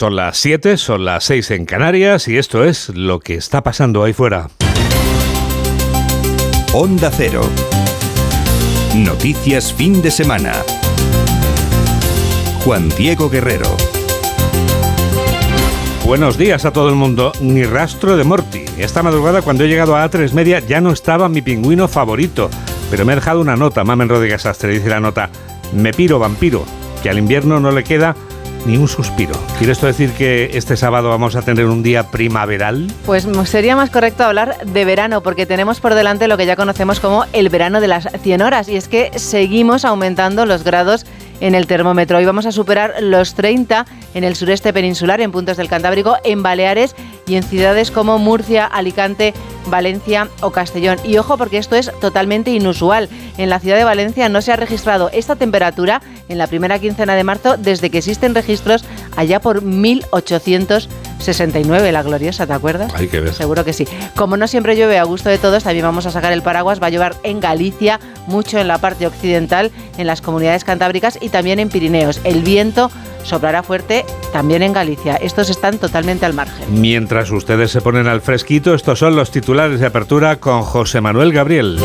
Son las 7, son las 6 en Canarias y esto es lo que está pasando ahí fuera. Onda Cero. Noticias fin de semana. Juan Diego Guerrero. Buenos días a todo el mundo. Ni rastro de Morty. Esta madrugada cuando he llegado a A3 Media ya no estaba mi pingüino favorito. Pero me ha dejado una nota. Mamen Rodríguez Astre dice la nota. Me piro vampiro. Que al invierno no le queda ni un suspiro. ¿Quiere esto decir que este sábado vamos a tener un día primaveral? Pues sería más correcto hablar de verano, porque tenemos por delante lo que ya conocemos como el verano de las 100 horas, y es que seguimos aumentando los grados en el termómetro. Hoy vamos a superar los 30 en el sureste peninsular, en puntos del Cantábrico, en Baleares y en ciudades como Murcia, Alicante, Valencia o Castellón. Y ojo porque esto es totalmente inusual. En la ciudad de Valencia no se ha registrado esta temperatura en la primera quincena de marzo desde que existen registros allá por 1869, la gloriosa, ¿te acuerdas? Hay que ver. Seguro que sí. Como no siempre llueve a gusto de todos, también vamos a sacar el paraguas. Va a llover en Galicia, mucho en la parte occidental, en las comunidades cantábricas y también en Pirineos. El viento soplará fuerte también en Galicia. Estos están totalmente al margen. Mientras ustedes se ponen al fresquito, estos son los titulares de apertura con José Manuel Gabriel.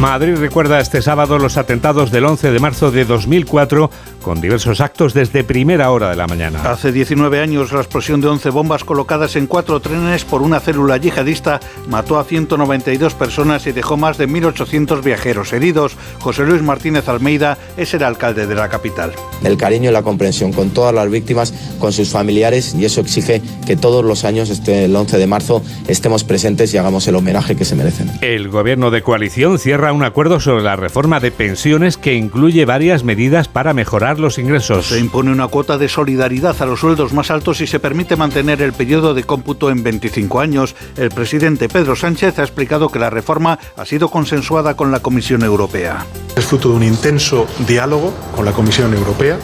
Madrid recuerda este sábado los atentados del 11 de marzo de 2004 con diversos actos desde primera hora de la mañana. Hace 19 años la explosión de 11 bombas colocadas en cuatro trenes por una célula yihadista mató a 192 personas y dejó más de 1.800 viajeros heridos. José Luis Martínez Almeida es el alcalde de la capital. El cariño y la comprensión con todas las víctimas, con sus familiares y eso exige que todos los años, este, el 11 de marzo, estemos presentes y hagamos el homenaje que se merecen. El gobierno de coalición cierra un acuerdo sobre la reforma de pensiones que incluye varias medidas para mejorar los ingresos. Se impone una cuota de solidaridad a los sueldos más altos y se permite mantener el periodo de cómputo en 25 años. El presidente Pedro Sánchez ha explicado que la reforma ha sido consensuada con la Comisión Europea. Es fruto de un intenso diálogo con la Comisión Europea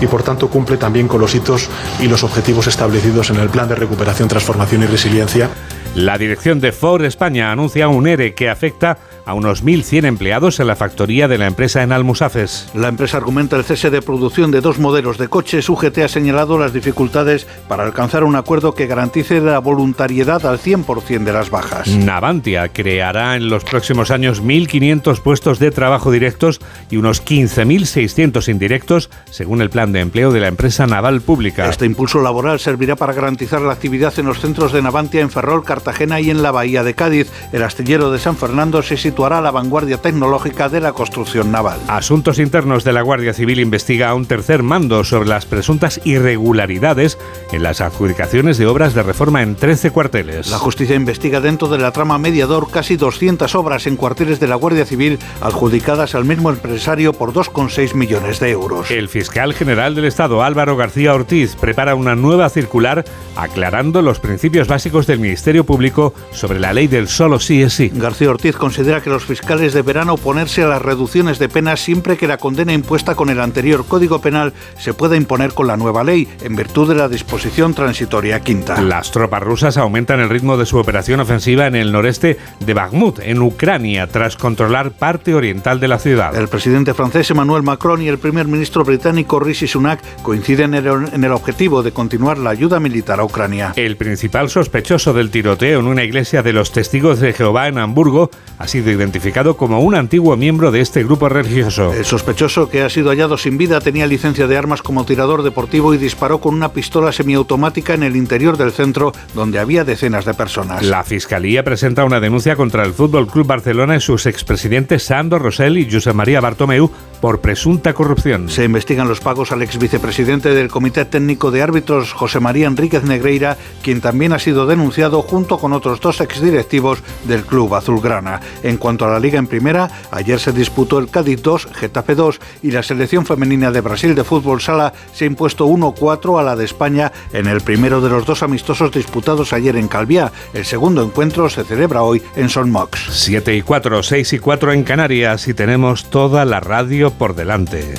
y por tanto cumple también con los hitos y los objetivos establecidos en el Plan de Recuperación, Transformación y Resiliencia. La dirección de Ford España anuncia un ERE que afecta a unos 1.100 empleados en la factoría de la empresa en Almusafes. La empresa argumenta el cese de producción de dos modelos de coches. UGT ha señalado las dificultades para alcanzar un acuerdo que garantice la voluntariedad al 100% de las bajas. Navantia creará en los próximos años 1.500 puestos de trabajo directos y unos 15.600 indirectos, según el plan de empleo de la empresa naval pública. Este impulso laboral servirá para garantizar la actividad en los centros de Navantia en Ferrol, Cartagena y en la Bahía de Cádiz. El astillero de San Fernando se situará a la vanguardia tecnológica de la construcción naval. Asuntos Internos de la Guardia Civil investiga a un tercer mando sobre las presuntas irregularidades en las adjudicaciones de obras de reforma en 13 cuarteles. La justicia investiga dentro de la trama mediador casi 200 obras en cuarteles de la Guardia Civil adjudicadas al mismo empresario por 2,6 millones de euros. El fiscal general del Estado, Álvaro García Ortiz, prepara una nueva circular aclarando los principios básicos del Ministerio Público sobre la ley del solo sí es sí. García Ortiz considera que los fiscales deberán oponerse a las reducciones de penas siempre que la condena impuesta con el anterior Código Penal se pueda imponer con la nueva ley, en virtud de la disposición transitoria quinta. Las tropas rusas aumentan el ritmo de su operación ofensiva en el noreste de Bakhmut, en Ucrania, tras controlar parte oriental de la ciudad. El presidente francés Emmanuel Macron y el primer ministro británico Rishi Sunak coinciden en el, en el objetivo de continuar la ayuda militar a Ucrania. El principal sospechoso del tiroteo en una iglesia de los testigos de Jehová en Hamburgo ha sido identificado como un antiguo miembro de este grupo religioso. El sospechoso que ha sido hallado sin vida tenía licencia de armas como tirador deportivo y disparó con una pistola semiautomática en el interior del centro donde había decenas de personas. La fiscalía presenta una denuncia contra el Fútbol Club Barcelona y sus expresidentes Sandro Rosell y Josep María Bartomeu por presunta corrupción. Se investigan los pagos al ex vicepresidente del Comité Técnico de Árbitros, José María Enríquez Negreira, quien también ha sido denunciado junto con otros dos exdirectivos del club azulgrana. En cuanto a la liga en primera, ayer se disputó el Cádiz 2, Getafe 2 y la selección femenina de Brasil de fútbol sala se ha impuesto 1-4 a la de España en el primero de los dos amistosos disputados ayer en Calviá. El segundo encuentro se celebra hoy en Son Mox. 7 y 4, 6 y 4 en Canarias y tenemos toda la radio por delante.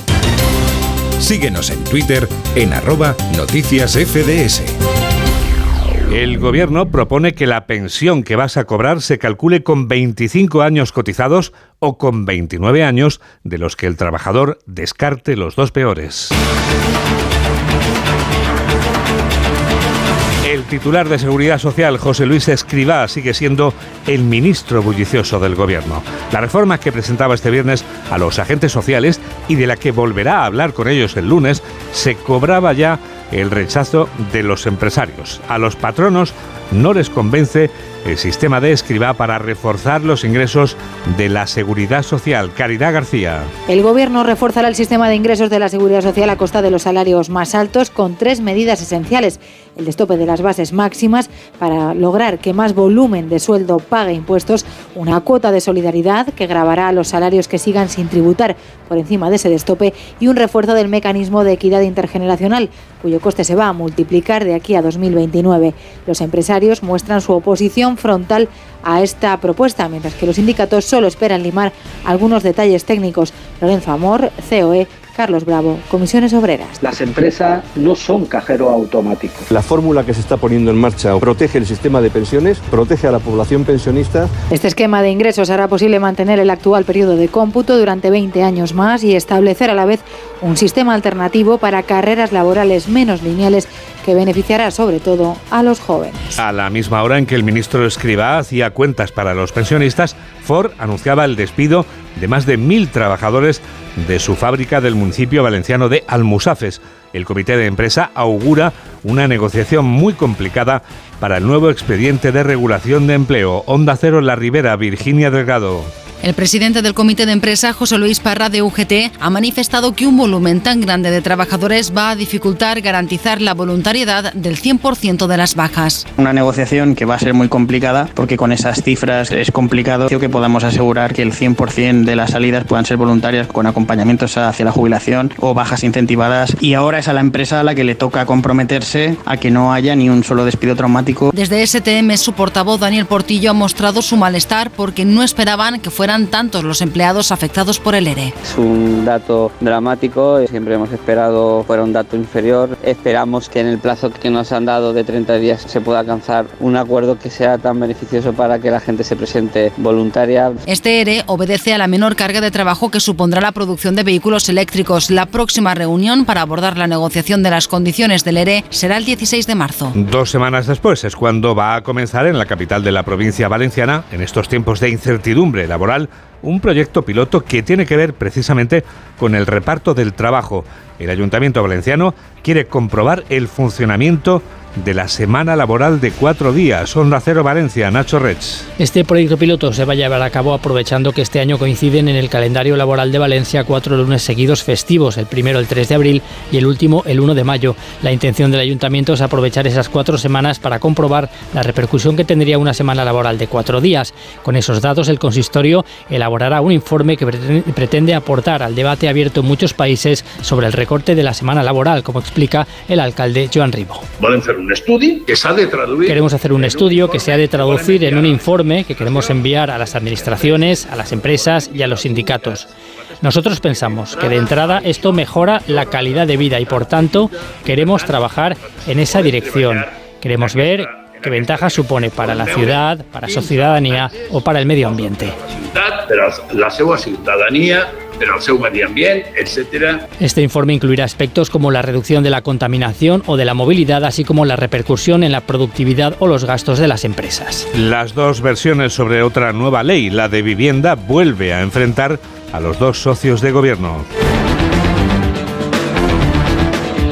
Síguenos en Twitter en arroba noticias FDS. El gobierno propone que la pensión que vas a cobrar se calcule con 25 años cotizados o con 29 años, de los que el trabajador descarte los dos peores. El titular de Seguridad Social, José Luis Escribá, sigue siendo el ministro bullicioso del Gobierno. La reforma que presentaba este viernes a los agentes sociales y de la que volverá a hablar con ellos el lunes, se cobraba ya el rechazo de los empresarios. A los patronos no les convence el sistema de escriba para reforzar los ingresos de la seguridad social. Caridad García. El gobierno reforzará el sistema de ingresos de la seguridad social a costa de los salarios más altos con tres medidas esenciales. El destope de las bases máximas para lograr que más volumen de sueldo pague impuestos, una cuota de solidaridad que grabará a los salarios que sigan sin tributar por encima de ese destope y un refuerzo del mecanismo de equidad intergeneracional, cuyo coste se va a multiplicar de aquí a 2029. Los empresarios muestran su oposición frontal a esta propuesta, mientras que los sindicatos solo esperan limar algunos detalles técnicos. Lorenzo Amor, COE, Carlos Bravo, Comisiones Obreras. Las empresas no son cajero automático. La fórmula que se está poniendo en marcha protege el sistema de pensiones, protege a la población pensionista. Este esquema de ingresos hará posible mantener el actual periodo de cómputo durante 20 años más y establecer a la vez un sistema alternativo para carreras laborales menos lineales que beneficiará sobre todo a los jóvenes. A la misma hora en que el ministro Escribá hacía cuentas para los pensionistas, Ford anunciaba el despido de más de mil trabajadores de su fábrica del municipio valenciano de Almusafes. El comité de empresa augura una negociación muy complicada para el nuevo expediente de regulación de empleo. Onda Cero La Ribera, Virginia Delgado. El presidente del comité de empresa, José Luis Parra de UGT, ha manifestado que un volumen tan grande de trabajadores va a dificultar garantizar la voluntariedad del 100% de las bajas. Una negociación que va a ser muy complicada porque con esas cifras es complicado que podamos asegurar que el 100% de las salidas puedan ser voluntarias con acompañamientos hacia la jubilación o bajas incentivadas y ahora es a la empresa a la que le toca comprometerse a que no haya ni un solo despido traumático. Desde STM su portavoz Daniel Portillo ha mostrado su malestar porque no esperaban que fuera tantos los empleados afectados por el ERE. Es un dato dramático, siempre hemos esperado fuera un dato inferior. Esperamos que en el plazo que nos han dado de 30 días se pueda alcanzar un acuerdo que sea tan beneficioso para que la gente se presente voluntaria. Este ERE obedece a la menor carga de trabajo que supondrá la producción de vehículos eléctricos. La próxima reunión para abordar la negociación de las condiciones del ERE será el 16 de marzo. Dos semanas después es cuando va a comenzar en la capital de la provincia valenciana, en estos tiempos de incertidumbre laboral, un proyecto piloto que tiene que ver precisamente con el reparto del trabajo. El Ayuntamiento Valenciano quiere comprobar el funcionamiento de la semana laboral de cuatro días. Onda Cero Valencia, Nacho Rech. Este proyecto piloto se va a llevar a cabo aprovechando que este año coinciden en el calendario laboral de Valencia cuatro lunes seguidos festivos, el primero el 3 de abril y el último el 1 de mayo. La intención del ayuntamiento es aprovechar esas cuatro semanas para comprobar la repercusión que tendría una semana laboral de cuatro días. Con esos datos, el consistorio elaborará un informe que pretende aportar al debate abierto en muchos países sobre el recorte de la semana laboral, como explica el alcalde Joan Ribo. Un que de. Queremos hacer un estudio que se ha de traducir en un informe que queremos enviar a las administraciones, a las empresas y a los sindicatos. Nosotros pensamos que de entrada esto mejora la calidad de vida y por tanto queremos trabajar en esa dirección. Queremos ver qué ventaja supone para la ciudad, para su ciudadanía o para el medio ambiente. la ciudadanía pero al seu medio ambiente, etcétera. Este informe incluirá aspectos como la reducción de la contaminación o de la movilidad, así como la repercusión en la productividad o los gastos de las empresas. Las dos versiones sobre otra nueva ley, la de vivienda, vuelve a enfrentar a los dos socios de gobierno.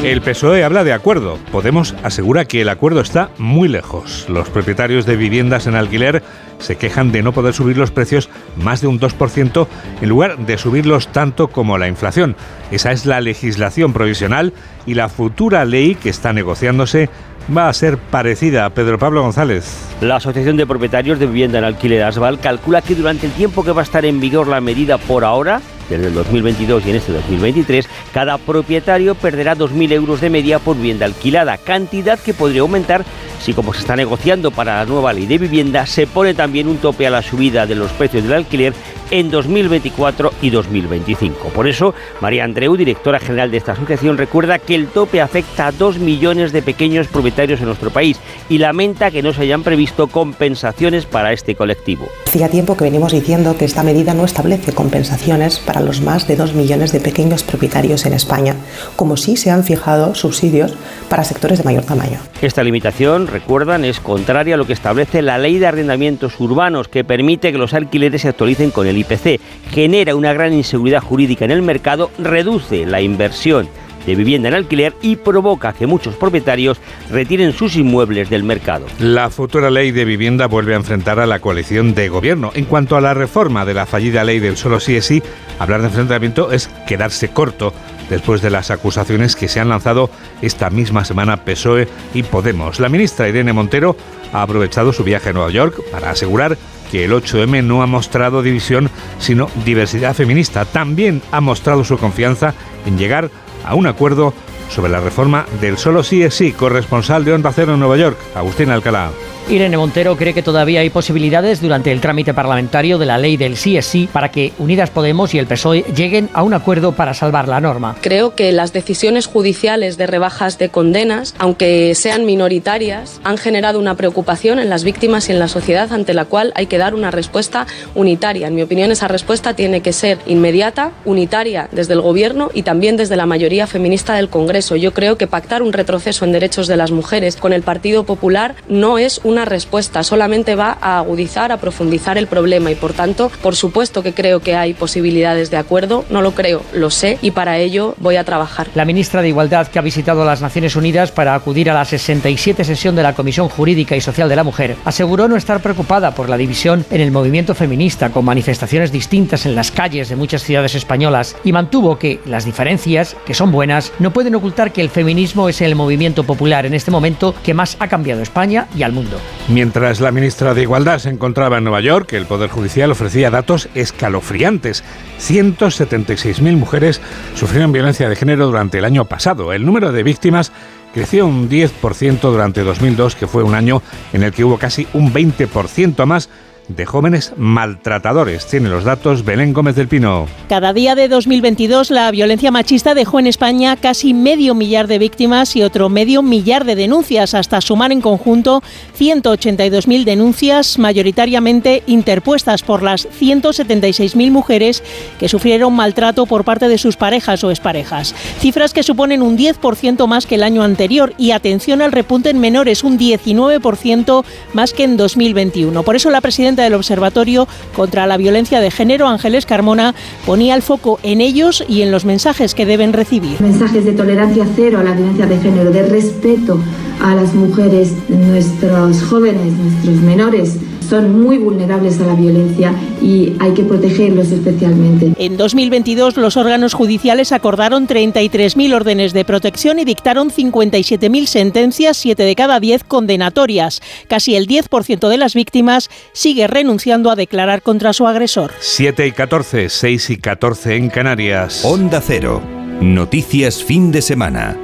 El PSOE habla de acuerdo. Podemos asegura que el acuerdo está muy lejos. Los propietarios de viviendas en alquiler se quejan de no poder subir los precios más de un 2% en lugar de subirlos tanto como la inflación. Esa es la legislación provisional y la futura ley que está negociándose va a ser parecida a Pedro Pablo González. La Asociación de Propietarios de Vivienda en Alquiler Asval calcula que durante el tiempo que va a estar en vigor la medida por ahora, desde el 2022 y en este 2023, cada propietario perderá 2.000 euros de media por vivienda alquilada, cantidad que podría aumentar si como se está negociando para la nueva ley de vivienda, se pone también un tope a la subida de los precios del alquiler en 2024 y 2025. Por eso, María Andreu, directora general de esta asociación, recuerda que el tope afecta a dos millones de pequeños propietarios en nuestro país y lamenta que no se hayan previsto compensaciones para este colectivo. Hacía tiempo que venimos diciendo que esta medida no establece compensaciones para los más de dos millones de pequeños propietarios en España, como sí se han fijado subsidios para sectores de mayor tamaño. Esta limitación, recuerdan, es contraria a lo que establece la ley de arrendamientos urbanos, que permite que los alquileres se actualicen con el IPC, genera una gran inseguridad jurídica en el mercado, reduce la inversión de vivienda en alquiler y provoca que muchos propietarios retiren sus inmuebles del mercado. La futura ley de vivienda vuelve a enfrentar a la coalición de gobierno. En cuanto a la reforma de la fallida ley del solo sí es sí, hablar de enfrentamiento es quedarse corto después de las acusaciones que se han lanzado esta misma semana PSOE y Podemos. La ministra Irene Montero ha aprovechado su viaje a Nueva York para asegurar que el 8M no ha mostrado división, sino diversidad feminista. También ha mostrado su confianza en llegar a un acuerdo sobre la reforma del solo sí es sí, corresponsal de Onda Cero en Nueva York, Agustín Alcalá. Irene Montero cree que todavía hay posibilidades durante el trámite parlamentario de la ley del sí es sí para que Unidas Podemos y el PSOE lleguen a un acuerdo para salvar la norma. Creo que las decisiones judiciales de rebajas de condenas, aunque sean minoritarias, han generado una preocupación en las víctimas y en la sociedad ante la cual hay que dar una respuesta unitaria. En mi opinión, esa respuesta tiene que ser inmediata, unitaria desde el Gobierno y también desde la mayoría feminista del Congreso. Yo creo que pactar un retroceso en derechos de las mujeres con el Partido Popular no es un una respuesta, solamente va a agudizar, a profundizar el problema y por tanto, por supuesto que creo que hay posibilidades de acuerdo, no lo creo, lo sé y para ello voy a trabajar. La ministra de Igualdad que ha visitado las Naciones Unidas para acudir a la 67 sesión de la Comisión Jurídica y Social de la Mujer aseguró no estar preocupada por la división en el movimiento feminista con manifestaciones distintas en las calles de muchas ciudades españolas y mantuvo que las diferencias, que son buenas, no pueden ocultar que el feminismo es el movimiento popular en este momento que más ha cambiado España y al mundo. Mientras la ministra de Igualdad se encontraba en Nueva York, el Poder Judicial ofrecía datos escalofriantes. 176.000 mujeres sufrieron violencia de género durante el año pasado. El número de víctimas creció un 10% durante 2002, que fue un año en el que hubo casi un 20% más de jóvenes maltratadores. Tiene los datos Belén Gómez del Pino. Cada día de 2022 la violencia machista dejó en España casi medio millar de víctimas y otro medio millar de denuncias, hasta sumar en conjunto 182.000 denuncias, mayoritariamente interpuestas por las 176.000 mujeres que sufrieron maltrato por parte de sus parejas o exparejas. Cifras que suponen un 10% más que el año anterior y atención al repunte en menores, un 19% más que en 2021. Por eso la presidenta del Observatorio contra la Violencia de Género, Ángeles Carmona, ponía el foco en ellos y en los mensajes que deben recibir. Mensajes de tolerancia cero a la violencia de género, de respeto a las mujeres, nuestros jóvenes, nuestros menores son muy vulnerables a la violencia y hay que protegerlos especialmente. En 2022 los órganos judiciales acordaron 33.000 órdenes de protección y dictaron 57.000 sentencias, 7 de cada 10 condenatorias. Casi el 10% de las víctimas sigue renunciando a declarar contra su agresor. 7 y 14, 6 y 14 en Canarias. Onda Cero. Noticias fin de semana.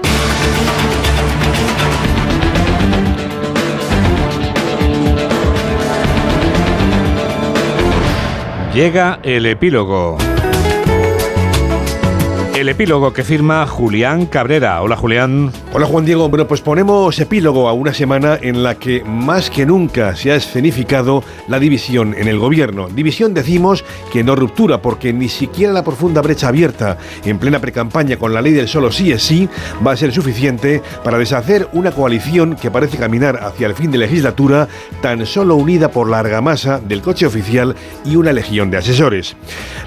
Llega el epílogo. El epílogo que firma Julián Cabrera. Hola Julián. Hola Juan Diego. Bueno, pues ponemos epílogo a una semana en la que más que nunca se ha escenificado la división en el gobierno. División decimos que no ruptura, porque ni siquiera la profunda brecha abierta en plena precampaña con la ley del solo sí es sí va a ser suficiente para deshacer una coalición que parece caminar hacia el fin de legislatura tan solo unida por la argamasa del coche oficial y una legión de asesores.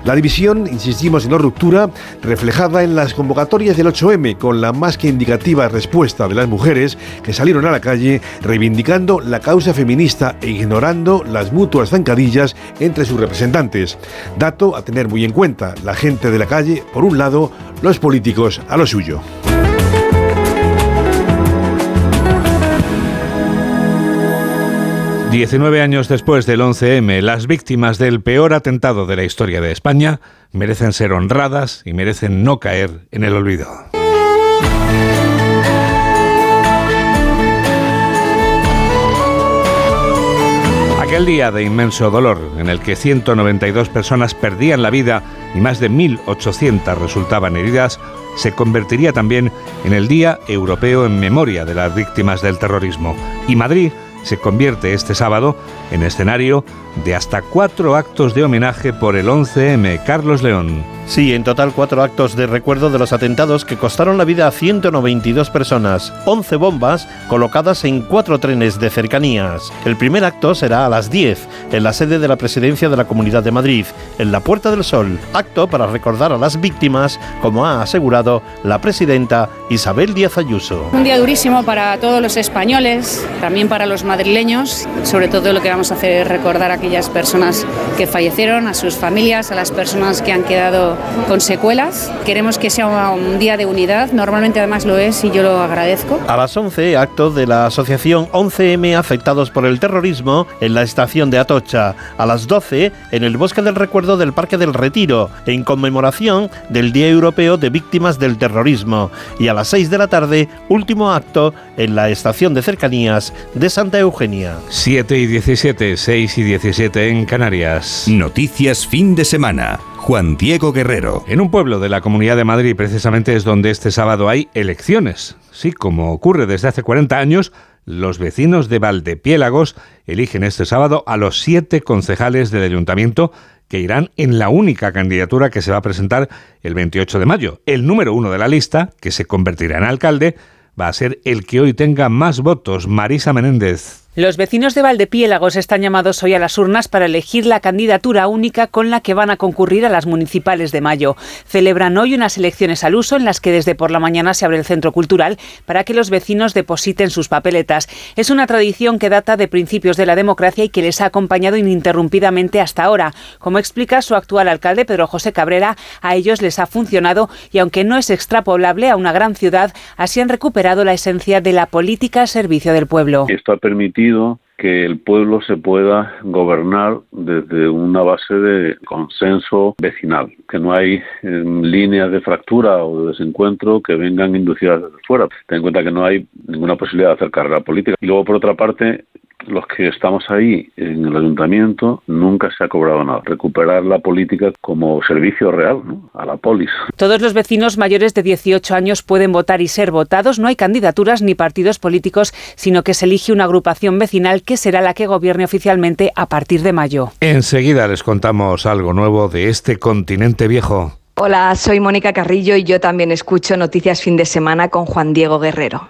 La división, insistimos en no ruptura, refleja en las convocatorias del 8M con la más que indicativa respuesta de las mujeres que salieron a la calle reivindicando la causa feminista e ignorando las mutuas zancadillas entre sus representantes. Dato a tener muy en cuenta, la gente de la calle por un lado, los políticos a lo suyo. 19 años después del 11M, las víctimas del peor atentado de la historia de España merecen ser honradas y merecen no caer en el olvido. Aquel día de inmenso dolor en el que 192 personas perdían la vida y más de 1.800 resultaban heridas, se convertiría también en el Día Europeo en memoria de las víctimas del terrorismo. Y Madrid se convierte este sábado en escenario de hasta cuatro actos de homenaje por el 11M. Carlos León. Sí, en total cuatro actos de recuerdo de los atentados que costaron la vida a 192 personas, 11 bombas colocadas en cuatro trenes de cercanías. El primer acto será a las 10 en la sede de la Presidencia de la Comunidad de Madrid, en la Puerta del Sol, acto para recordar a las víctimas, como ha asegurado la presidenta Isabel Díaz Ayuso. Un día durísimo para todos los españoles, también para los madrileños, sobre todo lo que vamos a hacer es recordar a aquellas personas que fallecieron, a sus familias, a las personas que han quedado con secuelas. Queremos que sea un día de unidad, normalmente además lo es y yo lo agradezco. A las 11, acto de la asociación 11M afectados por el terrorismo en la estación de Atocha. A las 12, en el Bosque del Recuerdo del Parque del Retiro, en conmemoración del Día Europeo de Víctimas del Terrorismo. Y a las 6 de la tarde, último acto en la estación de cercanías de Santa Eugenia. 7 y 17, 6 y 17 en Canarias. Noticias fin de semana. Juan Diego Guerrero. En un pueblo de la Comunidad de Madrid precisamente es donde este sábado hay elecciones. Sí, como ocurre desde hace 40 años, los vecinos de Valdepiélagos eligen este sábado a los siete concejales del ayuntamiento que irán en la única candidatura que se va a presentar el 28 de mayo. El número uno de la lista, que se convertirá en alcalde, va a ser el que hoy tenga más votos, Marisa Menéndez. Los vecinos de Valdepiélagos están llamados hoy a las urnas para elegir la candidatura única con la que van a concurrir a las municipales de mayo. Celebran hoy unas elecciones al uso en las que desde por la mañana se abre el centro cultural para que los vecinos depositen sus papeletas. Es una tradición que data de principios de la democracia y que les ha acompañado ininterrumpidamente hasta ahora. Como explica su actual alcalde Pedro José Cabrera, a ellos les ha funcionado y aunque no es extrapolable a una gran ciudad, así han recuperado la esencia de la política al servicio del pueblo. Esto ha permitido que el pueblo se pueda gobernar desde una base de consenso vecinal, que no hay em, líneas de fractura o de desencuentro que vengan inducidas desde fuera. Ten en cuenta que no hay ninguna posibilidad de hacer carrera política. Y luego, por otra parte, los que estamos ahí en el ayuntamiento nunca se ha cobrado nada. Recuperar la política como servicio real a la polis. Todos los vecinos mayores de 18 años pueden votar y ser votados. No hay candidaturas ni partidos políticos, sino que se elige una agrupación vecinal que será la que gobierne oficialmente a partir de mayo. Enseguida les contamos algo nuevo de este continente viejo. Hola, soy Mónica Carrillo y yo también escucho Noticias Fin de Semana con Juan Diego Guerrero.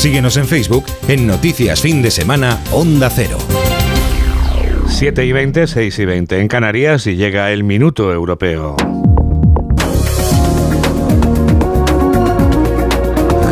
Síguenos en Facebook en Noticias Fin de Semana Onda Cero. 7 y 20, 6 y 20 en Canarias y llega el minuto europeo.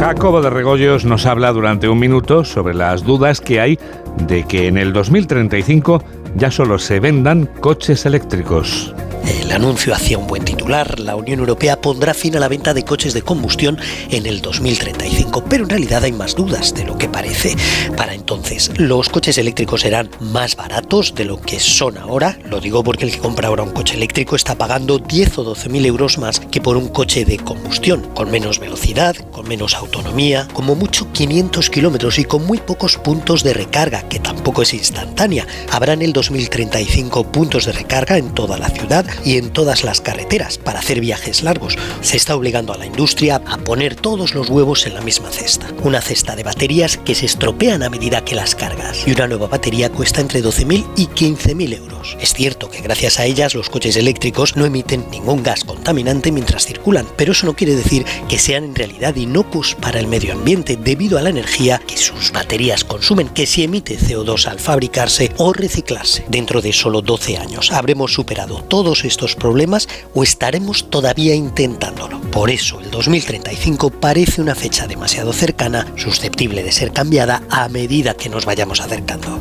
Jacobo de Regoyos nos habla durante un minuto sobre las dudas que hay de que en el 2035 ya solo se vendan coches eléctricos. El anuncio hacía un buen titular. La Unión Europea pondrá fin a la venta de coches de combustión en el 2035, pero en realidad hay más dudas de lo que parece. Para entonces, los coches eléctricos serán más baratos de lo que son ahora. Lo digo porque el que compra ahora un coche eléctrico está pagando 10 o 12 mil euros más que por un coche de combustión, con menos velocidad, con menos autonomía, como mucho 500 kilómetros y con muy pocos puntos de recarga, que tampoco es instantánea. Habrá en el 2035 puntos de recarga en toda la ciudad y en todas las carreteras para hacer viajes largos. Se está obligando a la industria a poner todos los huevos en la misma cesta. Una cesta de baterías que se estropean a medida que las cargas. Y una nueva batería cuesta entre 12.000 y 15.000 euros. Es cierto que gracias a ellas los coches eléctricos no emiten ningún gas contaminante mientras circulan, pero eso no quiere decir que sean en realidad inocuos para el medio ambiente debido a la energía que sus baterías consumen, que si emite CO2 al fabricarse o reciclarse. Dentro de solo 12 años habremos superado todos estos problemas o estaremos todavía intentándolo. Por eso el 2035 parece una fecha demasiado cercana, susceptible de ser cambiada a medida que nos vayamos acercando.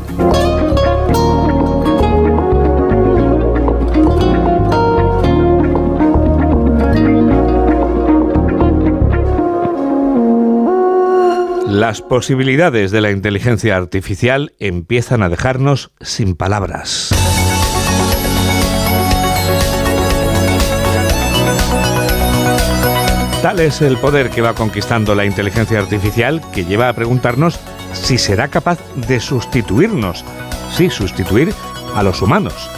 Las posibilidades de la inteligencia artificial empiezan a dejarnos sin palabras. Tal es el poder que va conquistando la inteligencia artificial que lleva a preguntarnos si será capaz de sustituirnos, sí, sustituir a los humanos.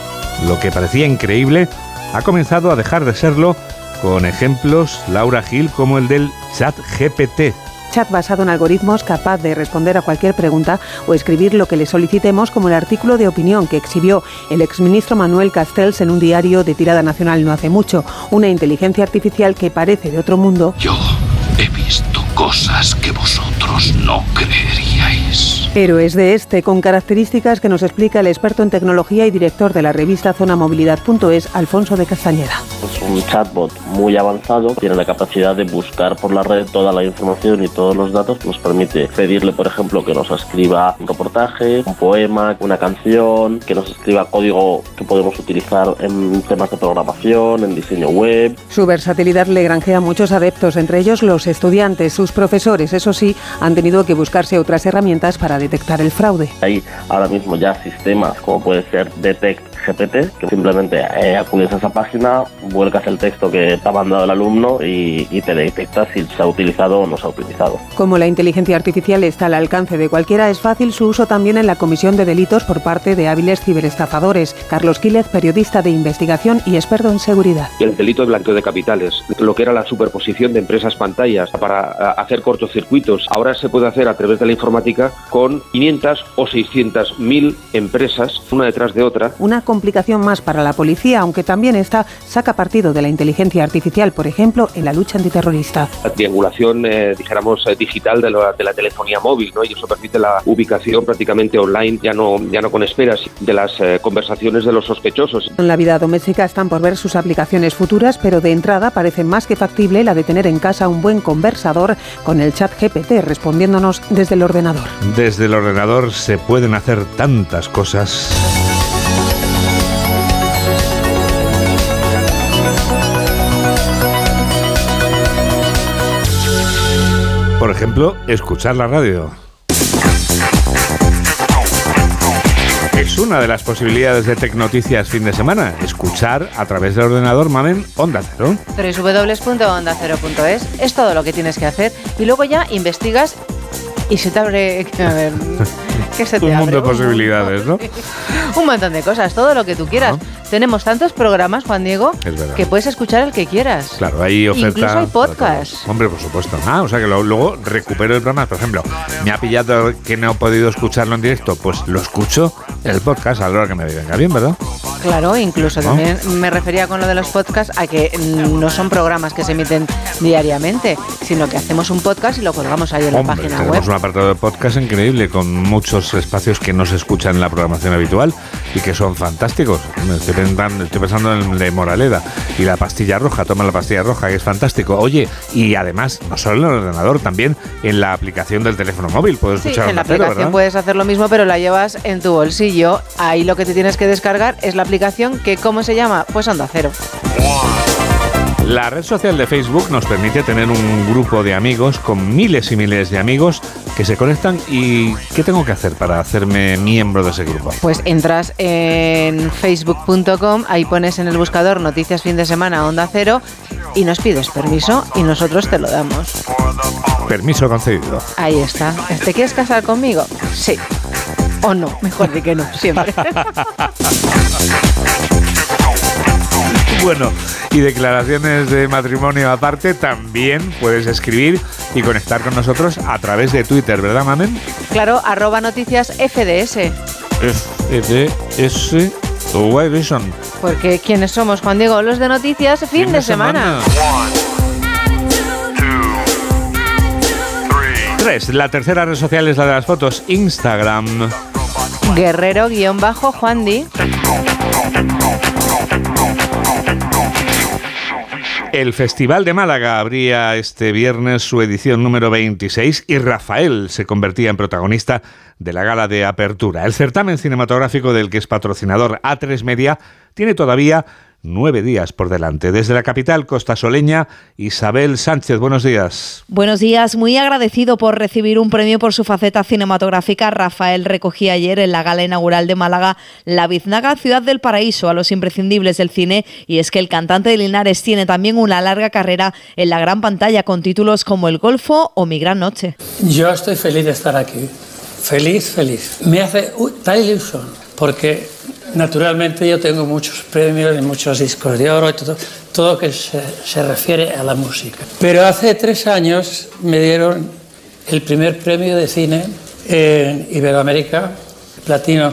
Lo que parecía increíble ha comenzado a dejar de serlo con ejemplos, Laura Gil, como el del chat GPT, chat basado en algoritmos capaz de responder a cualquier pregunta o escribir lo que le solicitemos, como el artículo de opinión que exhibió el exministro Manuel Castells en un diario de tirada nacional no hace mucho. Una inteligencia artificial que parece de otro mundo. Yo he visto cosas que vosotros no creeríais. Héroes de este, con características que nos explica el experto en tecnología y director de la revista Zonamovilidad.es, Alfonso de Castañeda. Es un chatbot muy avanzado, tiene la capacidad de buscar por la red toda la información y todos los datos, nos permite pedirle, por ejemplo, que nos escriba un reportaje, un poema, una canción, que nos escriba código que podemos utilizar en temas de programación, en diseño web. Su versatilidad le granjea muchos adeptos, entre ellos los estudiantes, sus profesores, eso sí, han tenido que buscarse otras herramientas para detectar el fraude. Hay ahora mismo ya sistemas como puede ser Detect GPT, que simplemente eh, acudes a esa página, vuelcas el texto que te ha mandado el alumno y, y, te detecta si se ha utilizado o no se ha utilizado. Como la inteligencia artificial está al alcance de cualquiera, es fácil su uso también en la comisión de delitos por parte de hábiles ciberestafadores. Carlos Quílez, periodista de investigación y experto en seguridad. El delito de blanqueo de capitales, lo que era la superposición de empresas pantallas para hacer cortocircuitos, ahora se puede hacer a través de la informática con 500 o 600 mil empresas, una detrás de otra. Una complicación más para la policía, aunque también esta saca partido de la inteligencia artificial, por ejemplo, en la lucha antiterrorista. La triangulación, eh, dijéramos, eh, digital de la, de la, telefonía móvil, ¿no? Y eso permite la ubicación prácticamente online, ya no, ya no con esperas, de las eh, conversaciones de los sospechosos. En la vida doméstica están por ver sus aplicaciones futuras, pero de entrada parece más que factible la de tener en casa un buen conversador con el chat GPT respondiéndonos desde el ordenador. Desde el ordenador se pueden hacer tantas cosas. Ejemplo, escuchar la radio. Es una de las posibilidades de Tecnoticias fin de semana. Escuchar a través del ordenador Mamen Onda Cero. www.ondacero.es es todo lo que tienes que hacer. Y luego ya investigas y se te abre. ¿qué se te Un abre? mundo de posibilidades, ¿no? Un montón de cosas, todo lo que tú quieras. Tenemos tantos programas, Juan Diego, Es que puedes escuchar el que quieras. Claro, hay oferta. Incluso hay podcast. Hombre, por supuesto. Ah, o sea que lo- luego recupero el programa. Por ejemplo, me ha pillado que no he podido escucharlo en directo. Pues lo escucho en el podcast a la hora que me venga bien, ¿verdad? Claro, incluso ¿No? también me refería con lo de los podcasts a que no son programas que se emiten diariamente, sino que hacemos un podcast y lo colgamos ahí en la página tenemos web. un apartado de podcast increíble con muchos espacios que no se escuchan en la programación habitual y que son fantásticos. Estoy pensando, estoy pensando en el de Moraleda y la pastilla roja, toma la pastilla roja, que es fantástico. Oye, y además, no solo en el ordenador, también en la aplicación del teléfono móvil puedes Sí, escuchar en la aplicación ¿verdad? puedes hacer lo mismo, pero la llevas en tu bolsillo. Ahí lo que te tienes que descargar es la aplicación que, ¿cómo se llama? Pues Onda Cero. La red social de Facebook nos permite tener un grupo de amigos con miles y miles de amigos que se conectan y ¿qué tengo que hacer para hacerme miembro de ese grupo? Pues entras en facebook.com, ahí pones en el buscador Noticias Fin de Semana Onda Cero y nos pides permiso y nosotros te lo damos. Permiso concedido. Ahí está. ¿Te quieres casar conmigo? Sí. O no, mejor di que no, siempre. Bueno, y declaraciones de matrimonio aparte, también puedes escribir y conectar con nosotros a través de Twitter, ¿verdad, Mamen? Claro, arroba noticias FDS. FDS o Vision. Porque ¿quiénes somos, Juan Diego? Los de noticias fin, de, semana. 3. La tercera red social es la de las fotos, Instagram. Guerrero-Juan Di. El Festival de Málaga abría este viernes su edición número 26 y Rafael se convertía en protagonista de la gala de apertura. El certamen cinematográfico del que es patrocinador A3 Media tiene todavía nueve días por delante. Desde la capital costasoleña, Isabel Sánchez, buenos días. Buenos días, muy agradecido por recibir un premio por su faceta cinematográfica. Rafael recogía ayer en la gala inaugural de Málaga la biznaga Ciudad del Paraíso a los imprescindibles del cine y es que el cantante de Linares tiene también una larga carrera en la gran pantalla con títulos como El Golfo o Mi Gran Noche. Yo estoy feliz de estar aquí. Feliz, feliz. Me hace tal ilusión porque Naturalmente yo tengo muchos premios y muchos discos de oro y todo, todo que se, se, refiere a la música. Pero hace tres años me dieron el primer premio de cine en Iberoamérica, Platino,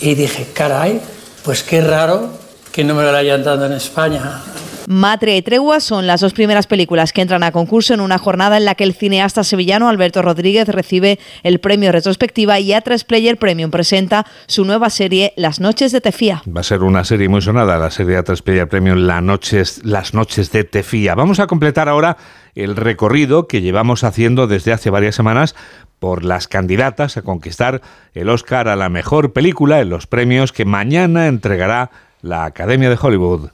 y dije, caray, pues qué raro que no me lo hayan dado en España. Matria y Tregua son las dos primeras películas que entran a concurso en una jornada en la que el cineasta sevillano Alberto Rodríguez recibe el premio retrospectiva y A3 Player Premium presenta su nueva serie Las Noches de Tefía. Va a ser una serie muy sonada, la serie A3 Player Premium Las Noches, Las Noches de Tefía. Vamos a completar ahora el recorrido que llevamos haciendo desde hace varias semanas por las candidatas a conquistar el Oscar a la mejor película en los premios que mañana entregará la Academia de Hollywood.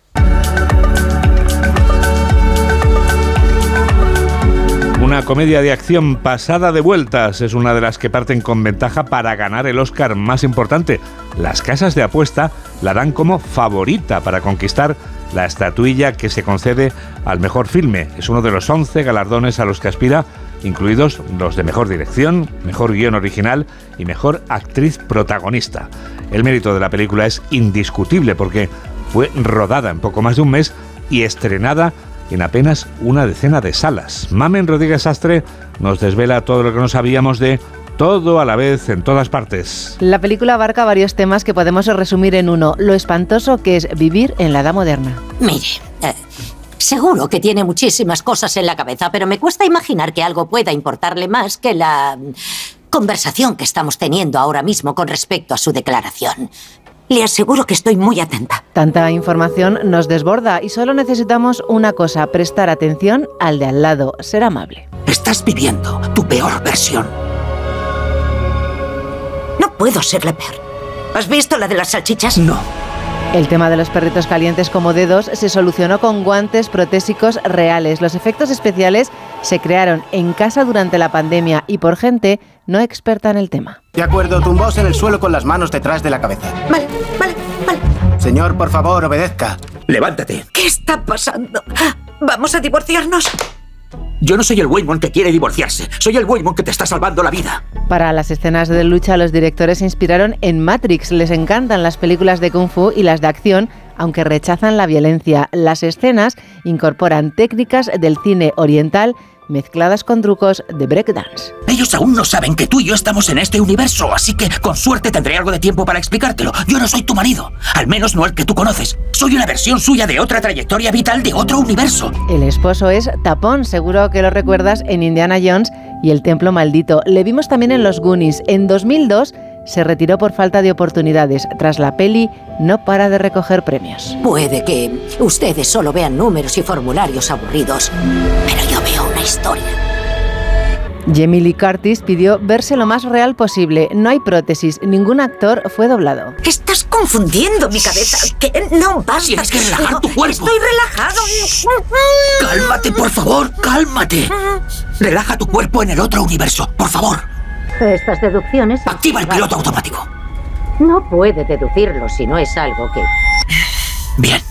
Una comedia de acción pasada de vueltas es una de las que parten con ventaja para ganar el Oscar más importante. Las casas de apuesta la dan como favorita para conquistar la estatuilla que se concede al mejor filme. Es uno de los 11 galardones a los que aspira, incluidos los de mejor dirección, mejor guion original y mejor actriz protagonista. El mérito de la película es indiscutible porque fue rodada en poco más de un mes y estrenada en apenas una decena de salas. Mamen Rodríguez Astre nos desvela todo lo que no sabíamos de todo a la vez en todas partes. La película abarca varios temas que podemos resumir en uno, lo espantoso que es vivir en la edad moderna. Mire, eh, seguro que tiene muchísimas cosas en la cabeza, pero me cuesta imaginar que algo pueda importarle más que la conversación que estamos teniendo ahora mismo con respecto a su declaración. Le aseguro que estoy muy atenta. Tanta información nos desborda y solo necesitamos una cosa, prestar atención al de al lado, ser amable. Estás viviendo tu peor versión. No puedo ser la peor. ¿Has visto la de las salchichas? No. El tema de los perritos calientes como dedos se solucionó con guantes protésicos reales. Los efectos especiales se crearon en casa durante la pandemia y por gente no experta en el tema. De acuerdo, tumbaos en el suelo con las manos detrás de la cabeza. Vale, vale, vale. Señor, por favor, obedezca. Levántate. ¿Qué está pasando? ¿Vamos a divorciarnos? Yo no soy el Waymon que quiere divorciarse. Soy el Waymon que te está salvando la vida. Para las escenas de lucha, los directores se inspiraron en Matrix. Les encantan las películas de Kung Fu y las de acción, aunque rechazan la violencia. Las escenas incorporan técnicas del cine oriental mezcladas con trucos de breakdance. Ellos aún no saben que tú y yo estamos en este universo, así que con suerte tendré algo de tiempo para explicártelo. Yo no soy tu marido, al menos no el que tú conoces. Soy una versión suya de otra trayectoria vital de otro universo. El esposo es Tapón, seguro que lo recuerdas en Indiana Jones y El Templo Maldito. Le vimos también en Los Goonies. En 2002 se retiró por falta de oportunidades. Tras la peli, no para de recoger premios. Puede que ustedes solo vean números y formularios aburridos, pero yo historia. Jamie Lee Curtis pidió verse lo más real posible. No hay prótesis, ningún actor fue doblado. Estás confundiendo mi cabeza. ¿Qué? No basta. Tienes que relajar tu cuerpo. Estoy relajado. Cálmate, por favor, cálmate. Relaja tu cuerpo en el otro universo, por favor. Estas deducciones... Activa el piloto automático. No puede deducirlo si no es algo que... Bien,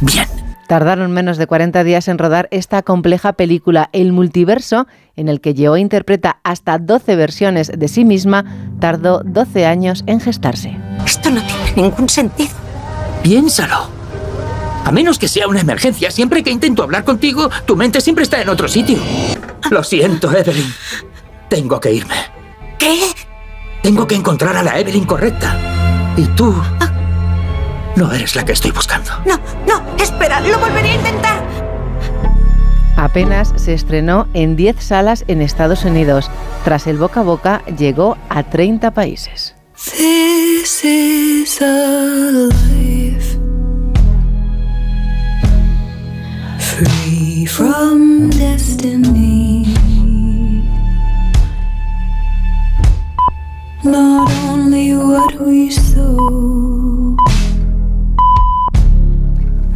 bien. Tardaron menos de 40 días en rodar esta compleja película. El multiverso, en el que Yeoh interpreta hasta 12 versiones de sí misma, tardó 12 años en gestarse. Esto no tiene ningún sentido. Piénsalo. A menos que sea una emergencia, siempre que intento hablar contigo, tu mente siempre está en otro sitio. Lo siento, Evelyn. Tengo que irme. ¿Qué? Tengo que encontrar a la Evelyn correcta. Y tú no eres la que estoy buscando. No, no, espera, lo volveré a intentar. Apenas se estrenó en 10 salas en Estados Unidos. Tras el boca a boca llegó a 30 países. This is a life free from destiny. Not only what we sow.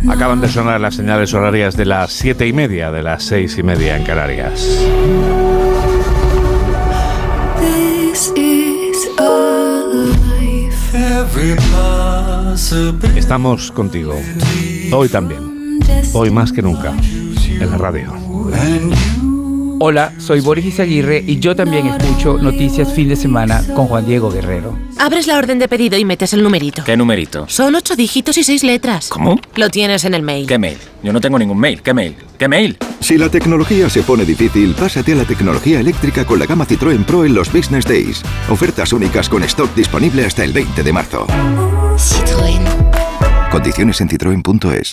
Acaban de sonar las señales horarias de las siete y media, de las seis y media en Canarias. Estamos contigo. Hoy también. Hoy más que nunca. En la radio. Hola, soy Boris Izaguirre y yo también escucho Noticias Fin de Semana con Juan Diego Guerrero. Abres la orden de pedido y metes el numerito. ¿Qué numerito? Son ocho dígitos y seis letras. ¿Cómo? Lo tienes en el mail. ¿Qué mail? Yo no tengo ningún mail. ¿Qué mail? ¿Qué mail? Si la tecnología se pone difícil, pásate a la tecnología eléctrica con la gama Citroën Pro en los Business Days. Ofertas únicas con stock disponible hasta el 20 de marzo. Citroën. Condiciones en citroen.es.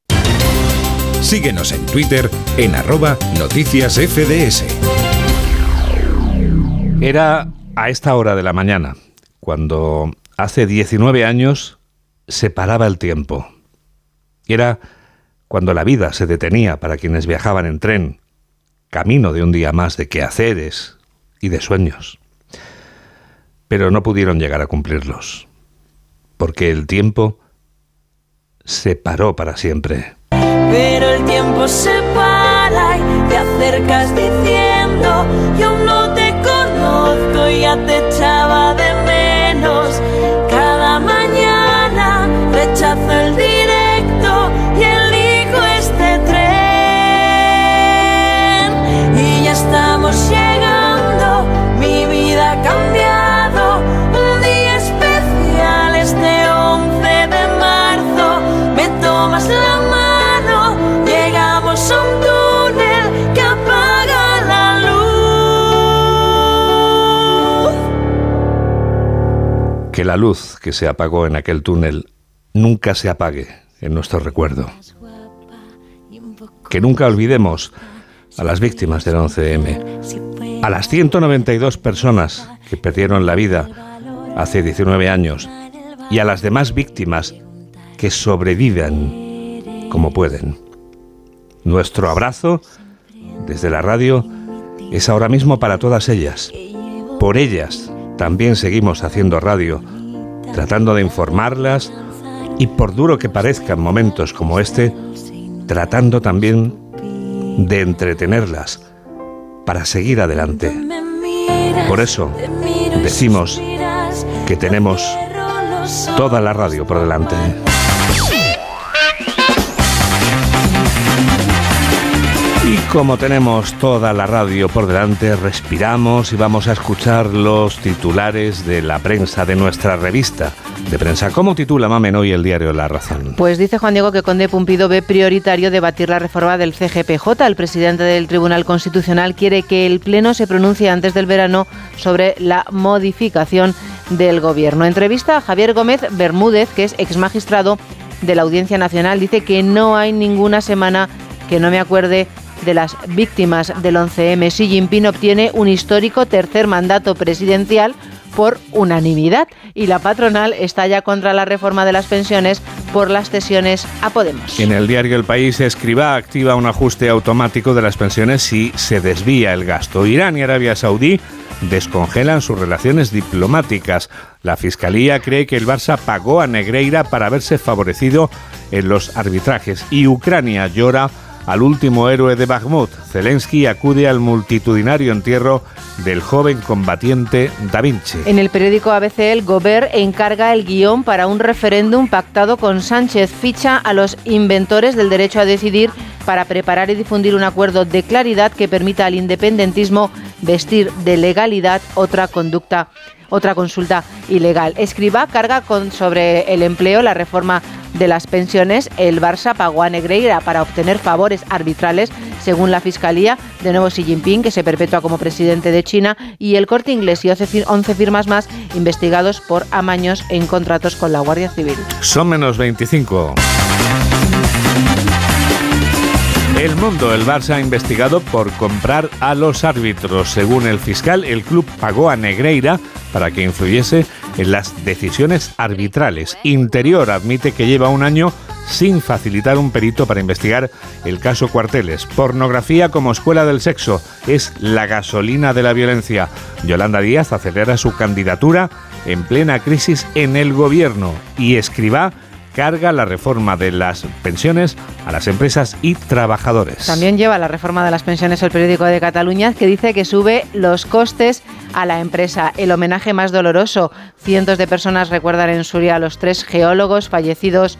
Síguenos en Twitter en arroba noticias FDS. Era a esta hora de la mañana, cuando hace 19 años se paraba el tiempo. Era cuando la vida se detenía para quienes viajaban en tren, camino de un día más de quehaceres y de sueños. Pero no pudieron llegar a cumplirlos, porque el tiempo se paró para siempre. Pero el tiempo se para y te acercas diciendo Yo no Que la luz que se apagó en aquel túnel nunca se apague en nuestro recuerdo. Que nunca olvidemos a las víctimas del 11M, a las 192 personas que perdieron la vida hace 19 años y a las demás víctimas que sobrevivan como pueden. Nuestro abrazo desde la radio es ahora mismo para todas ellas. Por ellas también seguimos haciendo radio, tratando de informarlas y por duro que parezcan momentos como este, tratando también de entretenerlas para seguir adelante. Por eso decimos que tenemos toda la radio por delante. Como tenemos toda la radio por delante, respiramos y vamos a escuchar los titulares de la prensa de nuestra revista de prensa. ¿Cómo titula Mamen hoy el diario La Razón? Pues dice Juan Diego que Conde Pumpido ve prioritario debatir la reforma del CGPJ. El presidente del Tribunal Constitucional quiere que el Pleno se pronuncie antes del verano sobre la modificación del Gobierno. Entrevista a Javier Gómez Bermúdez, que es ex magistrado de la Audiencia Nacional. Dice que no hay ninguna semana que no me acuerde de las víctimas del 11M. Xi Jinping obtiene un histórico tercer mandato presidencial por unanimidad y la patronal estalla contra la reforma de las pensiones por las cesiones a Podemos. En el diario El País, Escriba activa un ajuste automático de las pensiones si se desvía el gasto. Irán y Arabia Saudí descongelan sus relaciones diplomáticas. La Fiscalía cree que el Barça pagó a Negreira para haberse favorecido en los arbitrajes y Ucrania llora al último héroe de Bakhmut. Zelensky acude al multitudinario entierro del joven combatiente Da Vinci. En el periódico ABC, Gobert encarga el guion para un referéndum pactado con Sánchez. Ficha a los inventores del derecho a decidir para preparar y difundir un acuerdo de claridad que permita al independentismo vestir de legalidad otra conducta otra consulta ilegal. Escriba carga con, sobre el empleo la reforma de las pensiones. El Barça pagó a Negreira para obtener favores arbitrales, según la Fiscalía. De nuevo Xi Jinping, que se perpetúa como presidente de China, y el Corte Inglés y 11 firmas más investigados por amaños en contratos con la Guardia Civil. Son menos 25. El Mundo, el Barça ha investigado por comprar a los árbitros. Según el fiscal, el club pagó a Negreira para que influyese en las decisiones arbitrales. Interior admite que lleva un año sin facilitar un perito para investigar el caso Cuarteles. Pornografía como escuela del sexo es la gasolina de la violencia. Yolanda Díaz acelera su candidatura en plena crisis en el gobierno y escriba carga la reforma de las pensiones a las empresas y trabajadores. También lleva la reforma de las pensiones el periódico de Cataluña que dice que sube los costes a la empresa. El homenaje más doloroso. Cientos de personas recuerdan en Suria a los tres geólogos fallecidos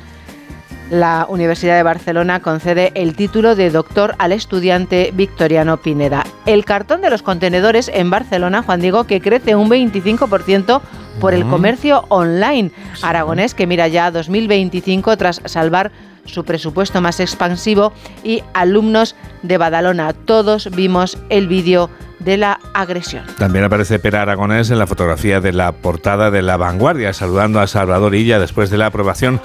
la Universidad de Barcelona concede el título de doctor al estudiante Victoriano Pineda. El cartón de los contenedores en Barcelona, Juan Diego, que crece un 25% por el comercio online. Aragonés que mira ya a 2025 tras salvar su presupuesto más expansivo y alumnos de Badalona. Todos vimos el vídeo de la agresión. También aparece Pera Aragonés en la fotografía de la portada de La Vanguardia, saludando a Salvador Illa después de la aprobación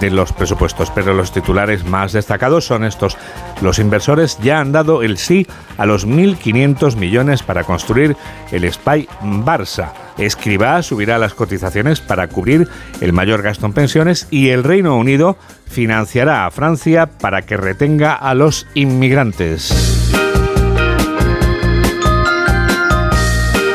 de los presupuestos. Pero los titulares más destacados son estos. Los inversores ya han dado el sí a los 1.500 millones para construir el Spy Barça. Escribá subirá las cotizaciones para cubrir el mayor gasto en pensiones y el Reino Unido financiará a Francia para que retenga a los inmigrantes.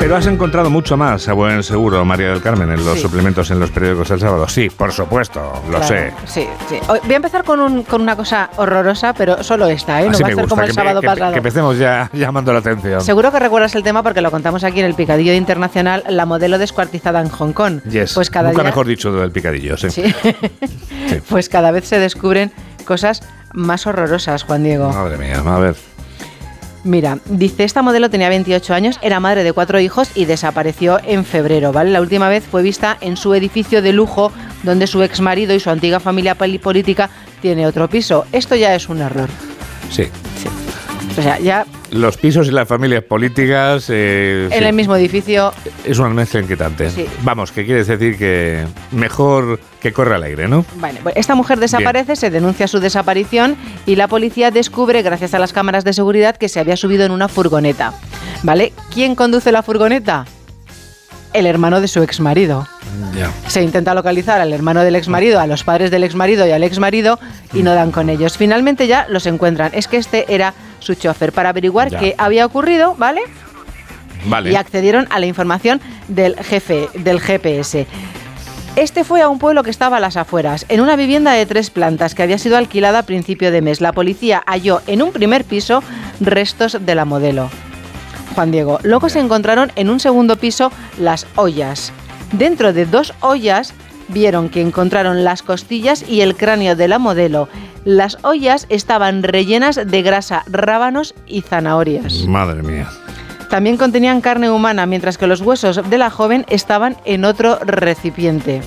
Pero has encontrado mucho más a buen seguro, María del Carmen, en los Sí. suplementos en los periódicos el sábado. Sí, por supuesto, lo Claro, sé. Sí, sí. Hoy Voy a empezar con, un- con una cosa horrorosa, pero solo esta, ¿eh? No Así va a ser como el que, sábado que- pasado. que empecemos ya llamando la atención. Seguro que recuerdas el tema porque lo contamos aquí en el Picadillo Internacional, la modelo descuartizada en Hong Kong. Yes. Pues cada Nunca día, mejor dicho del picadillo, sí. Sí. pues cada vez se descubren cosas más horrorosas, Juan Diego. Madre mía, a ver. Mira, dice, esta modelo tenía 28 años, era madre de cuatro hijos y desapareció en febrero, ¿vale? La última vez fue vista en su edificio de lujo, donde su ex marido y su antigua familia política tiene otro piso. Esto ya es un error. Sí. O sea, ya Los pisos y las familias políticas. eh, en sí. el mismo edificio Es una mezcla inquietante. Sí. Vamos, que quiere decir que mejor que corra al aire, ¿no? Vale, esta mujer desaparece, se denuncia su desaparición y la policía descubre, gracias a las cámaras de seguridad, que se había subido en una furgoneta. ¿Vale? ¿Quién conduce la furgoneta? El hermano de su exmarido. Ya. Se intenta localizar al hermano del exmarido, a los padres del exmarido y al exmarido y no dan con ellos. Finalmente ya los encuentran. Es que este era su chofer para averiguar qué había ocurrido, ¿vale? Vale. y accedieron a la información del jefe del GPS. Este fue a un pueblo que estaba a las afueras, en una vivienda de tres plantas que había sido alquilada a principio de mes. La policía halló en un primer piso restos de la modelo. Juan Diego. Luego se encontraron en un segundo piso las ollas. Dentro de dos ollas vieron que encontraron las costillas y el cráneo de la modelo. Las ollas estaban rellenas de grasa, rábanos y zanahorias. Madre mía. También contenían carne humana, mientras que los huesos de la joven estaban en otro recipiente.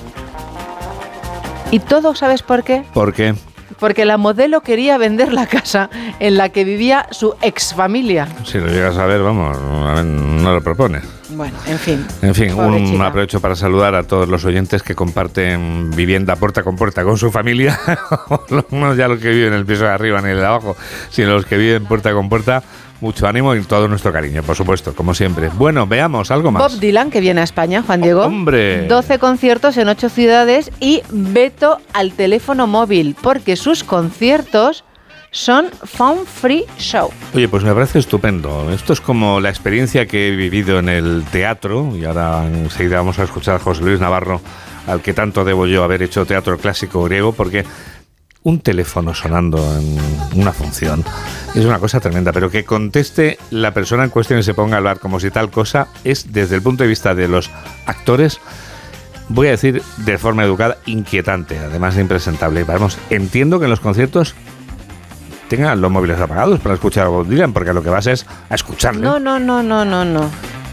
¿Y todo sabes por qué? ¿Por qué? Porque la modelo quería vender la casa en la que vivía su exfamilia. Si lo llegas a ver, vamos, no lo propones. Bueno, en fin. En fin, Pobre un aprovecho para saludar a todos los oyentes que comparten vivienda puerta con puerta con su familia. no ya los que viven en el piso de arriba ni el de abajo, sino los que viven puerta con puerta. Mucho ánimo y todo nuestro cariño, por supuesto, como siempre. Bueno, veamos algo más. Bob Dylan, que viene a España, Juan Diego. ¡Hombre! 12 conciertos en 8 ciudades y veto al teléfono móvil, porque sus conciertos son Phone Free Show. Oye, pues me parece estupendo. Esto es como la experiencia que he vivido en el teatro, y ahora enseguida vamos a escuchar a José Luis Navarro, al que tanto debo yo haber hecho teatro clásico griego, porque un teléfono sonando en una función es una cosa tremenda, pero que conteste la persona en cuestión y se ponga a hablar como si tal cosa es, desde el punto de vista de los actores, voy a decir de forma educada, inquietante, además de impresentable. Vamos, entiendo que en los conciertos tengan los móviles apagados para escuchar a Bob porque lo que vas es a escucharle. No, no, no, no, no, no.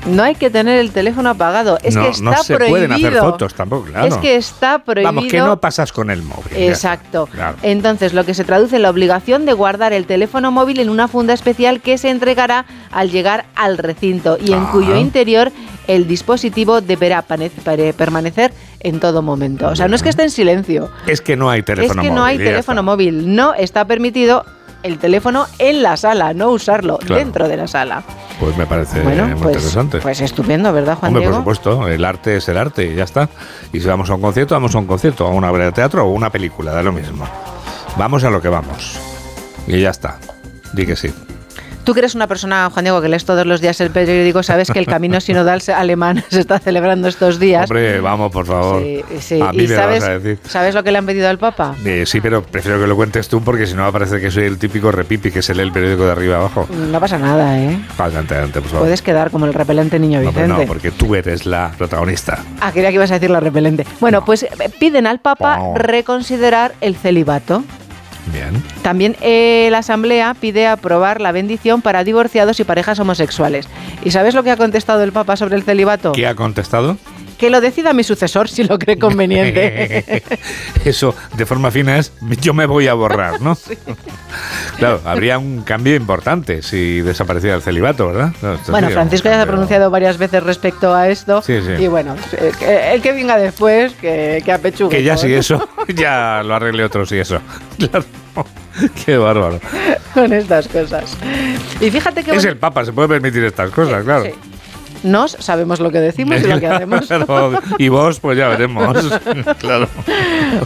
No hay que tener el teléfono apagado. Es no, que está no se prohibido. pueden hacer fotos tampoco, claro. Es que está prohibido. Vamos, que no pasas con el móvil. está, Exacto. claro. Entonces, lo que se traduce en la obligación de guardar el teléfono móvil en una funda especial que se entregará al llegar al recinto y en Ah. cuyo interior el dispositivo deberá permanecer en todo momento. O sea, no es que esté en silecio, Es que no hay teléfono es que móvil. no hay teléfono móvil. No está permitido el teléfono en la sala, no usarlo Claro. dentro de la sala. Pues me parece Bueno, muy pues, interesante. pues estupendo, ¿verdad, Juan Hombre, Diego? por supuesto, el arte es el arte y ya está. Y si vamos a un concierto, vamos a un concierto, a una obra de teatro o una película, da lo mismo. Vamos a lo que vamos. Y ya está. Di que sí. Tú que eres una persona, Juan Diego, que lees todos los días el periódico, sabes que el camino sinodal alemán se está celebrando estos días. Hombre, vamos, por favor. Sí, sí. A mí ¿Y me sabes, vas a decir. sabes lo que le han pedido al Papa? Eh, sí, pero prefiero que lo cuentes tú porque si no va a parecer que soy el típico repipi que se lee el periódico de arriba abajo. No pasa nada, ¿eh? Adelante, adelante, por favor. Puedes quedar como el repelente niño No, hombre, Vicente. no, porque tú eres la protagonista. Ah, quería que ibas a decir la repelente. Bueno, pues eh, piden al Papa No. reconsiderar el celibato. Bien. También eh, la Asamblea pide aprobar la bendición para divorciados y parejas homosexuales. ¿Y sabes lo que ha contestado el Papa sobre el celibato? ¿Qué ha contestado? Que lo decida mi sucesor si lo cree conveniente. Eso, de forma fina, es yo me voy a borrar, ¿no? Claro, habría un cambio importante si desapareciera el celibato, ¿verdad? No, Bueno, Francisco ya se ha pronunciado varias veces respecto a esto. Sí, sí. Y bueno, eh, que- el que venga después, que, que apechugue. Que ya con- si eso, ya lo arregle otros y eso. Claro. Qué bárbaro. Con estas cosas. Y fíjate que Es bueno, el Papa, se puede permitir estas cosas, claro. Nos sabemos lo que decimos y lo que hacemos. Claro, y vos, pues ya veremos. Claro.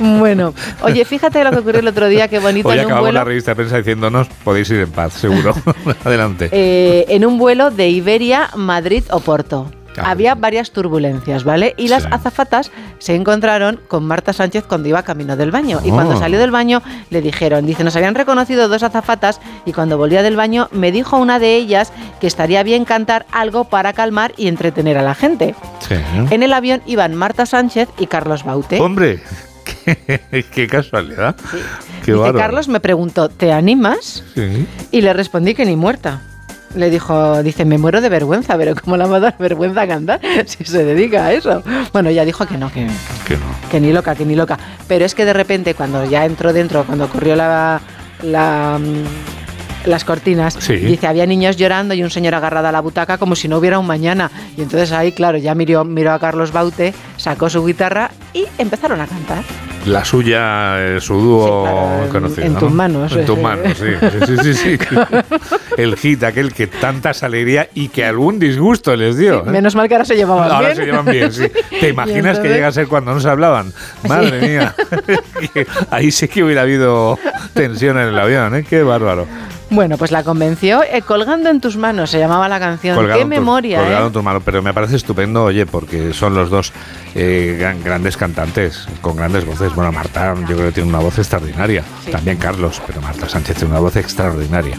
bueno, oye, fíjate lo que ocurrió el otro día, qué bonito Hoy en un acabamos vuelo. la revista de prensa diciéndonos podéis ir en paz, seguro. Adelante. eh, en un vuelo de Iberia, Madrid o Porto. Ah, Había varias turbulencias, ¿vale? Y las Sí. azafatas se encontraron con Marta Sánchez cuando iba camino del baño. Y Oh. cuando salió del baño le dijeron, dice, nos habían reconocido dos azafatas y cuando volvía del baño me dijo una de ellas que estaría bien cantar algo para calmar y entretener a la gente. Sí. En el avión iban Marta Sánchez y Carlos Baute. Hombre, qué, qué casualidad. Qué Dice, bárbaro. Carlos me preguntó, ¿te animas? Sí. Y le respondí que ni muerta. Le dijo, dice, me muero de vergüenza, pero ¿cómo la va a dar vergüenza cantar si se dedica a eso? Bueno, ya dijo que no, que, Que no. que ni loca, que ni loca. Pero es que de repente, cuando ya entró dentro, cuando ocurrió la, la, mm, las cortinas, Sí. dice, había niños llorando y un señor agarrado a la butaca como si no hubiera un mañana. Y entonces ahí, claro, ya miró, miró a Carlos Baute, sacó su guitarra y empezaron a cantar. La suya, eh, su dúo Sí, conocido. en ¿no? tus manos, En tus manos, sí. Sí, sí, sí, sí. El hit, aquel que tantas alegría y que algún disgusto les dio. ¿eh? Menos mal que ahora se llevaban Ahora bien. se llevan bien, sí. ¿Te imaginas entonces- que llega a ser cuando no se hablaban? Madre mía. Ahí sí que hubiera habido tensión en el avión, ¿eh? Qué bárbaro. Bueno, pues la convenció eh, Colgando en tus manos, se llamaba la canción. Colgado Qué tu- memoria, colgado ¿eh? en tu mano. Pero me parece estupendo, oye, porque son los dos eh, gran- grandes cantantes, con grandes voces. Bueno, Marta, yo creo que tiene una voz extraordinaria. También Carlos, pero Marta Sánchez tiene una voz extraordinaria.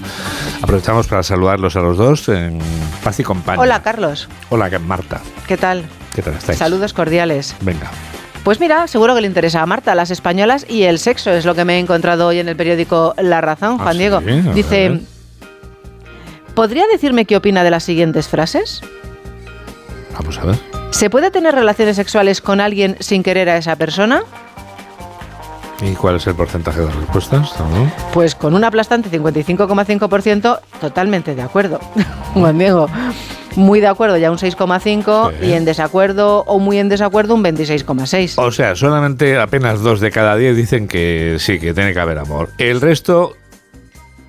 Aprovechamos para saludarlos a los dos en paz y compañía. Hola, Carlos. Hola, Marta. ¿Qué tal? ¿Qué tal estáis? Saludos cordiales. Venga. Pues mira, seguro que le interesa a Marta, las españolas y el sexo, es lo que me he encontrado hoy en el periódico La Razón, Ah, Juan sí, Diego. ver. Dice, ¿podría decirme qué opina de las siguientes frases? Vamos a ver. ¿Se puede tener relaciones sexuales con alguien sin querer a esa persona? ¿Y cuál es el porcentaje de respuestas? ¿No? Pues con un aplastante 55,5%, totalmente de acuerdo. Juan Diego, muy de acuerdo ya un 6,5% Sí. y en desacuerdo o muy en desacuerdo un 26,6%. O sea, solamente apenas dos de cada diez dicen que sí, que tiene que haber amor. El resto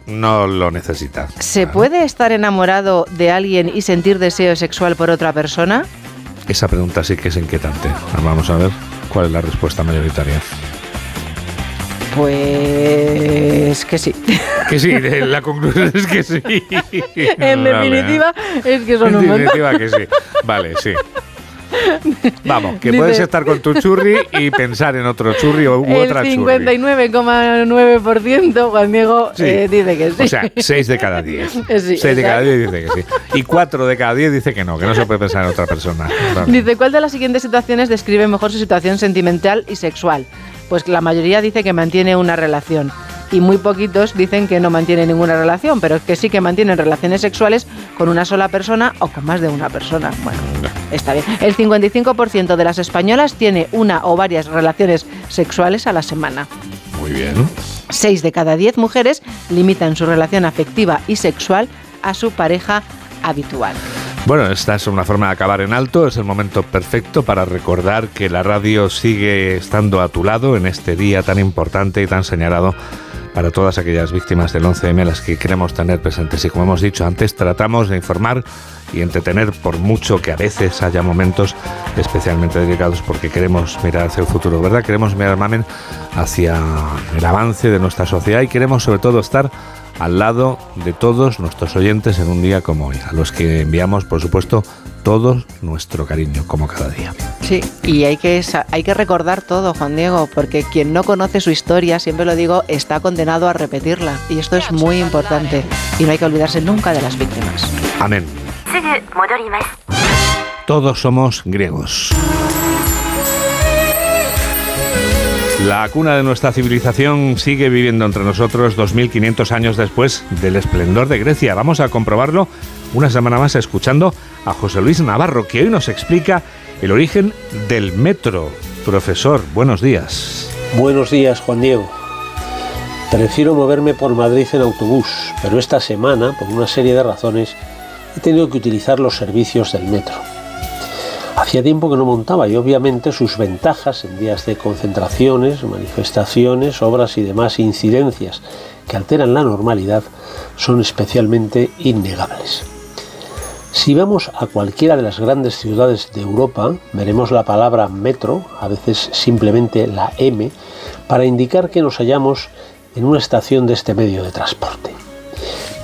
no lo necesita. ¿Se puede estar enamorado de alguien y sentir deseo sexual por otra persona? Esa pregunta sí que es inquietante. Vamos a ver cuál es la respuesta mayoritaria. Pues que sí. Que sí, la conclusión es que sí. en Vale. definitiva, es que son En un montón. definitiva que sí. Vale, sí. Vamos, que Dice- puedes estar con tu churri y pensar en otro churri o u El otra churri. 59,9% Juan Diego Sí. eh, dice que sí. O sea, 6 de cada 10. Sí, 6 de cada exacto. 10 dice que sí. Y 4 de cada 10 dice que no, que no se puede pensar en otra persona. Vale. Dice, ¿cuál de las siguientes situaciones describe mejor su situación sentimental y sexual? Pues la mayoría dice que mantiene una relación. Y muy poquitos dicen que no mantiene ninguna relación, pero que sí que mantienen relaciones sexuales con una sola persona o con más de una persona. Bueno, está bien. El 55% de las españolas tiene una o varias relaciones sexuales a la semana. Muy bien. 6 de cada 10 mujeres limitan su relación afectiva y sexual a su pareja habitual. Bueno, esta es una forma de acabar en alto, es el momento perfecto para recordar que la radio sigue estando a tu lado en este día tan importante y tan señalado para todas aquellas víctimas del 11M, las que queremos tener presentes. Y como hemos dicho antes, tratamos de informar y entretener por mucho que a veces haya momentos especialmente delicados porque queremos mirar hacia el futuro, ¿verdad? Queremos mirar, Mamen, hacia el avance de nuestra sociedad y queremos sobre todo estar al lado de todos nuestros oyentes en un día como hoy, a los que enviamos, por supuesto, todo nuestro cariño, como cada día. Sí, y hay que, hay que recordar todo, Juan Diego, porque quien no conoce su historia, siempre lo digo, está condenado a repetirla. Y esto es muy importante. Y no hay que olvidarse nunca de las víctimas. Amén. Todos somos griegos. La cuna de nuestra civilización sigue viviendo entre nosotros 2500 años después del esplendor de Grecia. Vamos a comprobarlo una semana más escuchando a José Luis Navarro, que hoy nos explica el origen del metro. Profesor, buenos días. Buenos días, Juan Diego. Prefiero moverme por Madrid en autobús, pero esta semana, por una serie de razones, he tenido que utilizar los servicios del metro. Hacía tiempo que no montaba y obviamente sus ventajas en días de concentraciones, manifestaciones, obras y demás incidencias que alteran la normalidad son especialmente innegables. Si vamos a cualquiera de las grandes ciudades de Europa, veremos la palabra metro, a veces simplemente la M, para indicar que nos hallamos en una estación de este medio de transporte.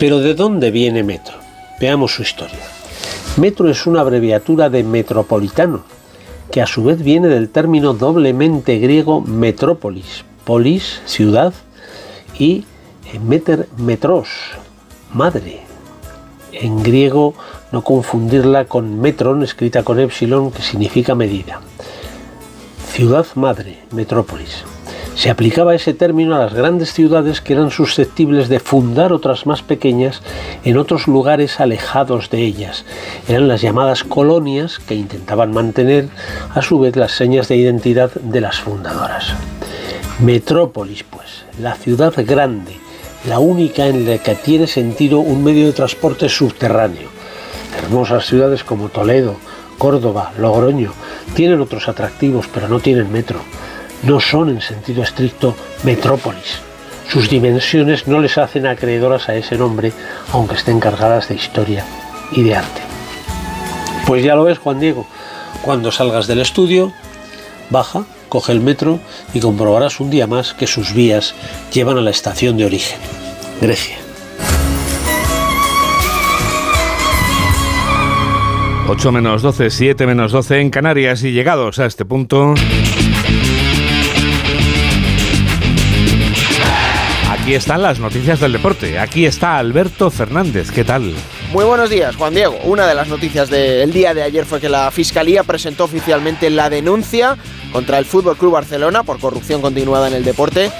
Pero ¿de dónde viene metro? Veamos su historia. Metro es una abreviatura de metropolitano, que a su vez viene del término doblemente griego metrópolis, polis, ciudad, y eh, meter metros, madre. En griego no confundirla con metron, escrita con epsilon, que significa medida. Ciudad madre, metrópolis. Se aplicaba ese término a las grandes ciudades que eran susceptibles de fundar otras más pequeñas en otros lugares alejados de ellas. Eran las llamadas colonias que intentaban mantener a su vez las señas de identidad de las fundadoras. Metrópolis, pues, la ciudad grande, la única en la que tiene sentido un medio de transporte subterráneo. Hermosas ciudades como Toledo, Córdoba, Logroño tienen otros atractivos, pero no tienen metro. No son en sentido estricto metrópolis. Sus dimensiones no les hacen acreedoras a ese nombre, aunque estén cargadas de historia y de arte. Pues ya lo ves, Juan Diego. Cuando salgas del estudio, baja, coge el metro y comprobarás un día más que sus vías llevan a la estación de origen, Grecia. 8 menos 12, 7 menos 12 en Canarias y llegados a este punto... Aquí están las noticias del deporte. Aquí está Alberto Fernández. ¿Qué tal? Muy buenos días, Juan Diego. Una de las noticias del día de ayer fue que la Fiscalía presentó oficialmente la denuncia contra el Fútbol Club Barcelona por corrupción continuada en el deporte,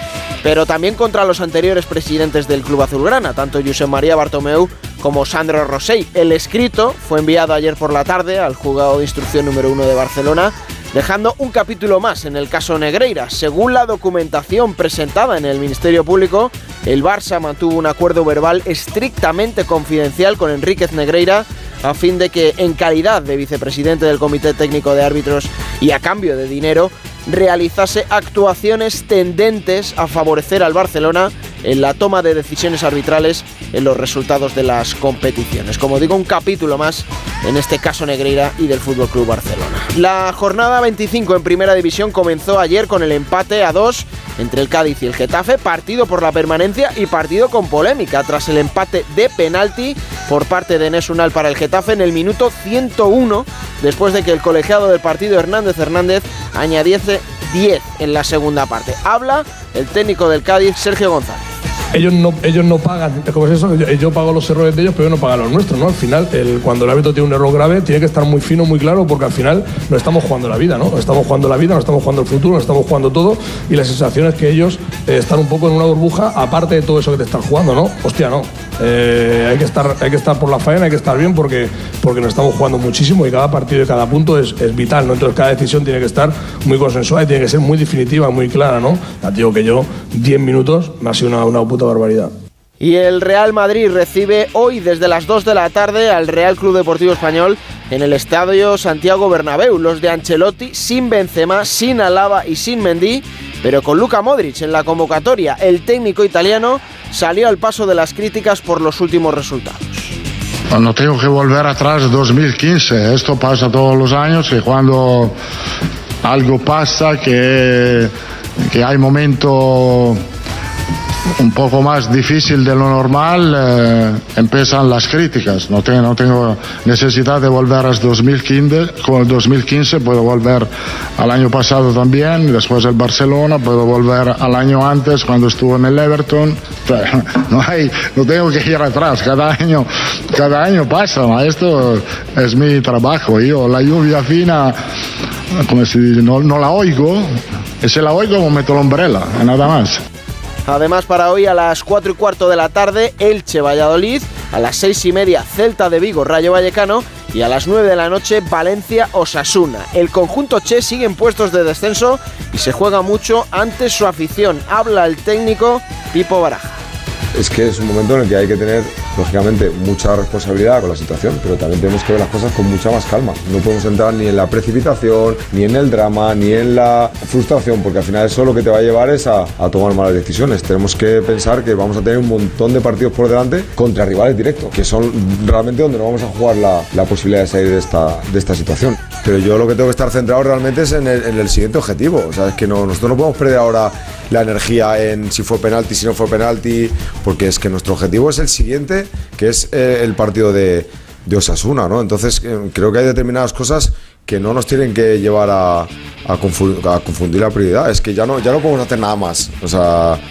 pero también contra los anteriores presidentes del Club Azulgrana, tanto Josep María Bartomeu como Sandro Rosell. El escrito fue enviado ayer por la tarde al juzgado de instrucción número 1 de Barcelona dejando un capítulo más en el caso Negreira. Según la documentación presentada en el Ministerio Público, el Barça mantuvo un acuerdo verbal estrictamente confidencial con Enríquez Negreira a fin de que, en calidad de vicepresidente del Comité Técnico de Árbitros y a cambio de dinero, realizase actuaciones tendentes a favorecer al Barcelona en la toma de decisiones arbitrales en los resultados de las competiciones. Como digo, un capítulo más en este caso Negreira y del Fútbol Club Barcelona. La jornada 25 en Primera División comenzó ayer con el empate a 2 entre el Cádiz y el Getafe, partido por la permanencia y partido con polémica tras el empate de penalti por parte de Nesunal para el Getafe en el minuto 101 después de que el colegiado del partido Hernández Hernández añadiese 10 en la segunda parte. Habla el técnico del Cádiz, Sergio González ellos no, ellos no pagan, ¿cómo es eso? Yo, yo, pago los errores de ellos, pero ellos no pagan los nuestros, ¿no? Al final, el, cuando el árbitro tiene un error grave, tiene que estar muy fino, muy claro, porque al final no estamos jugando la vida, ¿no? No estamos jugando la vida, no estamos jugando el futuro, no estamos jugando todo, y la sensación es que ellos eh, están un poco en una burbuja, aparte de todo eso que te están jugando, ¿no? Hostia, no. Eh, hay, que estar, hay que estar por la faena, hay que estar bien, porque, porque nos estamos jugando muchísimo y cada partido y cada punto es, es vital, ¿no? Entonces cada decisión tiene que estar muy consensuada y tiene que ser muy definitiva, muy clara, ¿no? Ya digo que yo, 10 minutos, me ha sido una, una puta barbaridad. Y el Real Madrid recibe hoy desde las 2 de la tarde al Real Club Deportivo Español en el Estadio Santiago Bernabéu. Los de Ancelotti sin Benzema, sin Alaba y sin Mendy, pero con Luka Modric en la convocatoria. El técnico italiano salió al paso de las críticas por los últimos resultados. No tengo que volver atrás 2015. Esto pasa todos los años que cuando algo pasa, que, que hay momentos un poco más difícil de lo normal, eh, empiezan las críticas. No tengo, no tengo necesidad de volver a 2015, con el 2015 puedo volver al año pasado también, después el Barcelona, puedo volver al año antes cuando estuve en el Everton. No, hay, no tengo que ir atrás, cada año, cada año pasa, esto es mi trabajo. Yo la lluvia fina, como se dice, no, la oigo, y si la oigo meto la umbrella, nada más. Además, para hoy a las 4 y cuarto de la tarde, Elche Valladolid, a las 6 y media, Celta de Vigo Rayo Vallecano y a las 9 de la noche, Valencia Osasuna. El conjunto Che sigue en puestos de descenso y se juega mucho ante su afición. Habla el técnico Pipo Baraja. Es que es un momento en el que hay que tener, lógicamente, mucha responsabilidad con la situación, pero también tenemos que ver las cosas con mucha más calma. No podemos entrar ni en la precipitación, ni en el drama, ni en la frustración, porque al final eso lo que te va a llevar es a, tomar malas decisiones. Tenemos que pensar que vamos a tener un montón de partidos por delante contra rivales directos, que son realmente donde no vamos a jugar la, posibilidad de salir de esta, situación. Pero yo lo que tengo que estar centrado realmente es en el, en el siguiente objetivo. O sea, es que no, nosotros no podemos perder ahora la energía en si fue penalti, si no fue penalti, porque es que nuestro objetivo es el siguiente, que es eh, el partido de, de Osasuna, ¿no? Entonces eh, creo que hay determinadas cosas que no nos tienen que llevar a, a, confu- a confundir la prioridad. Es que ya no, ya no podemos hacer nada más.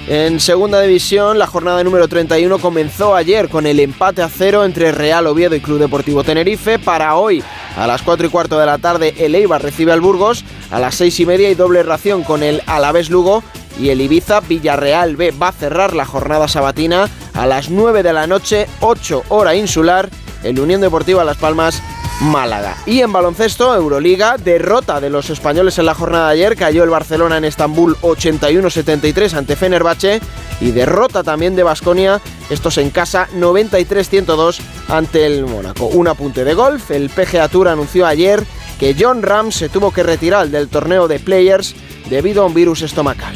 En segunda división, la jornada número 31 comenzó ayer con el empate a cero entre Real Oviedo y Club Deportivo Tenerife. Para hoy, a las 4 y cuarto de la tarde, el Eibar recibe al Burgos. A las 6 y media y doble ración con el Alavés Lugo. Y el Ibiza Villarreal B va a cerrar la jornada sabatina a las 9 de la noche, 8 hora insular, el Unión Deportiva Las Palmas Málaga. Y en baloncesto, Euroliga, derrota de los españoles en la jornada de ayer, cayó el Barcelona en Estambul 81-73 ante Fenerbahce y derrota también de Basconia, estos en casa 93-102 ante el Mónaco. Un apunte de golf, el PGA Tour anunció ayer que John Ram se tuvo que retirar del torneo de Players debido a un virus estomacal.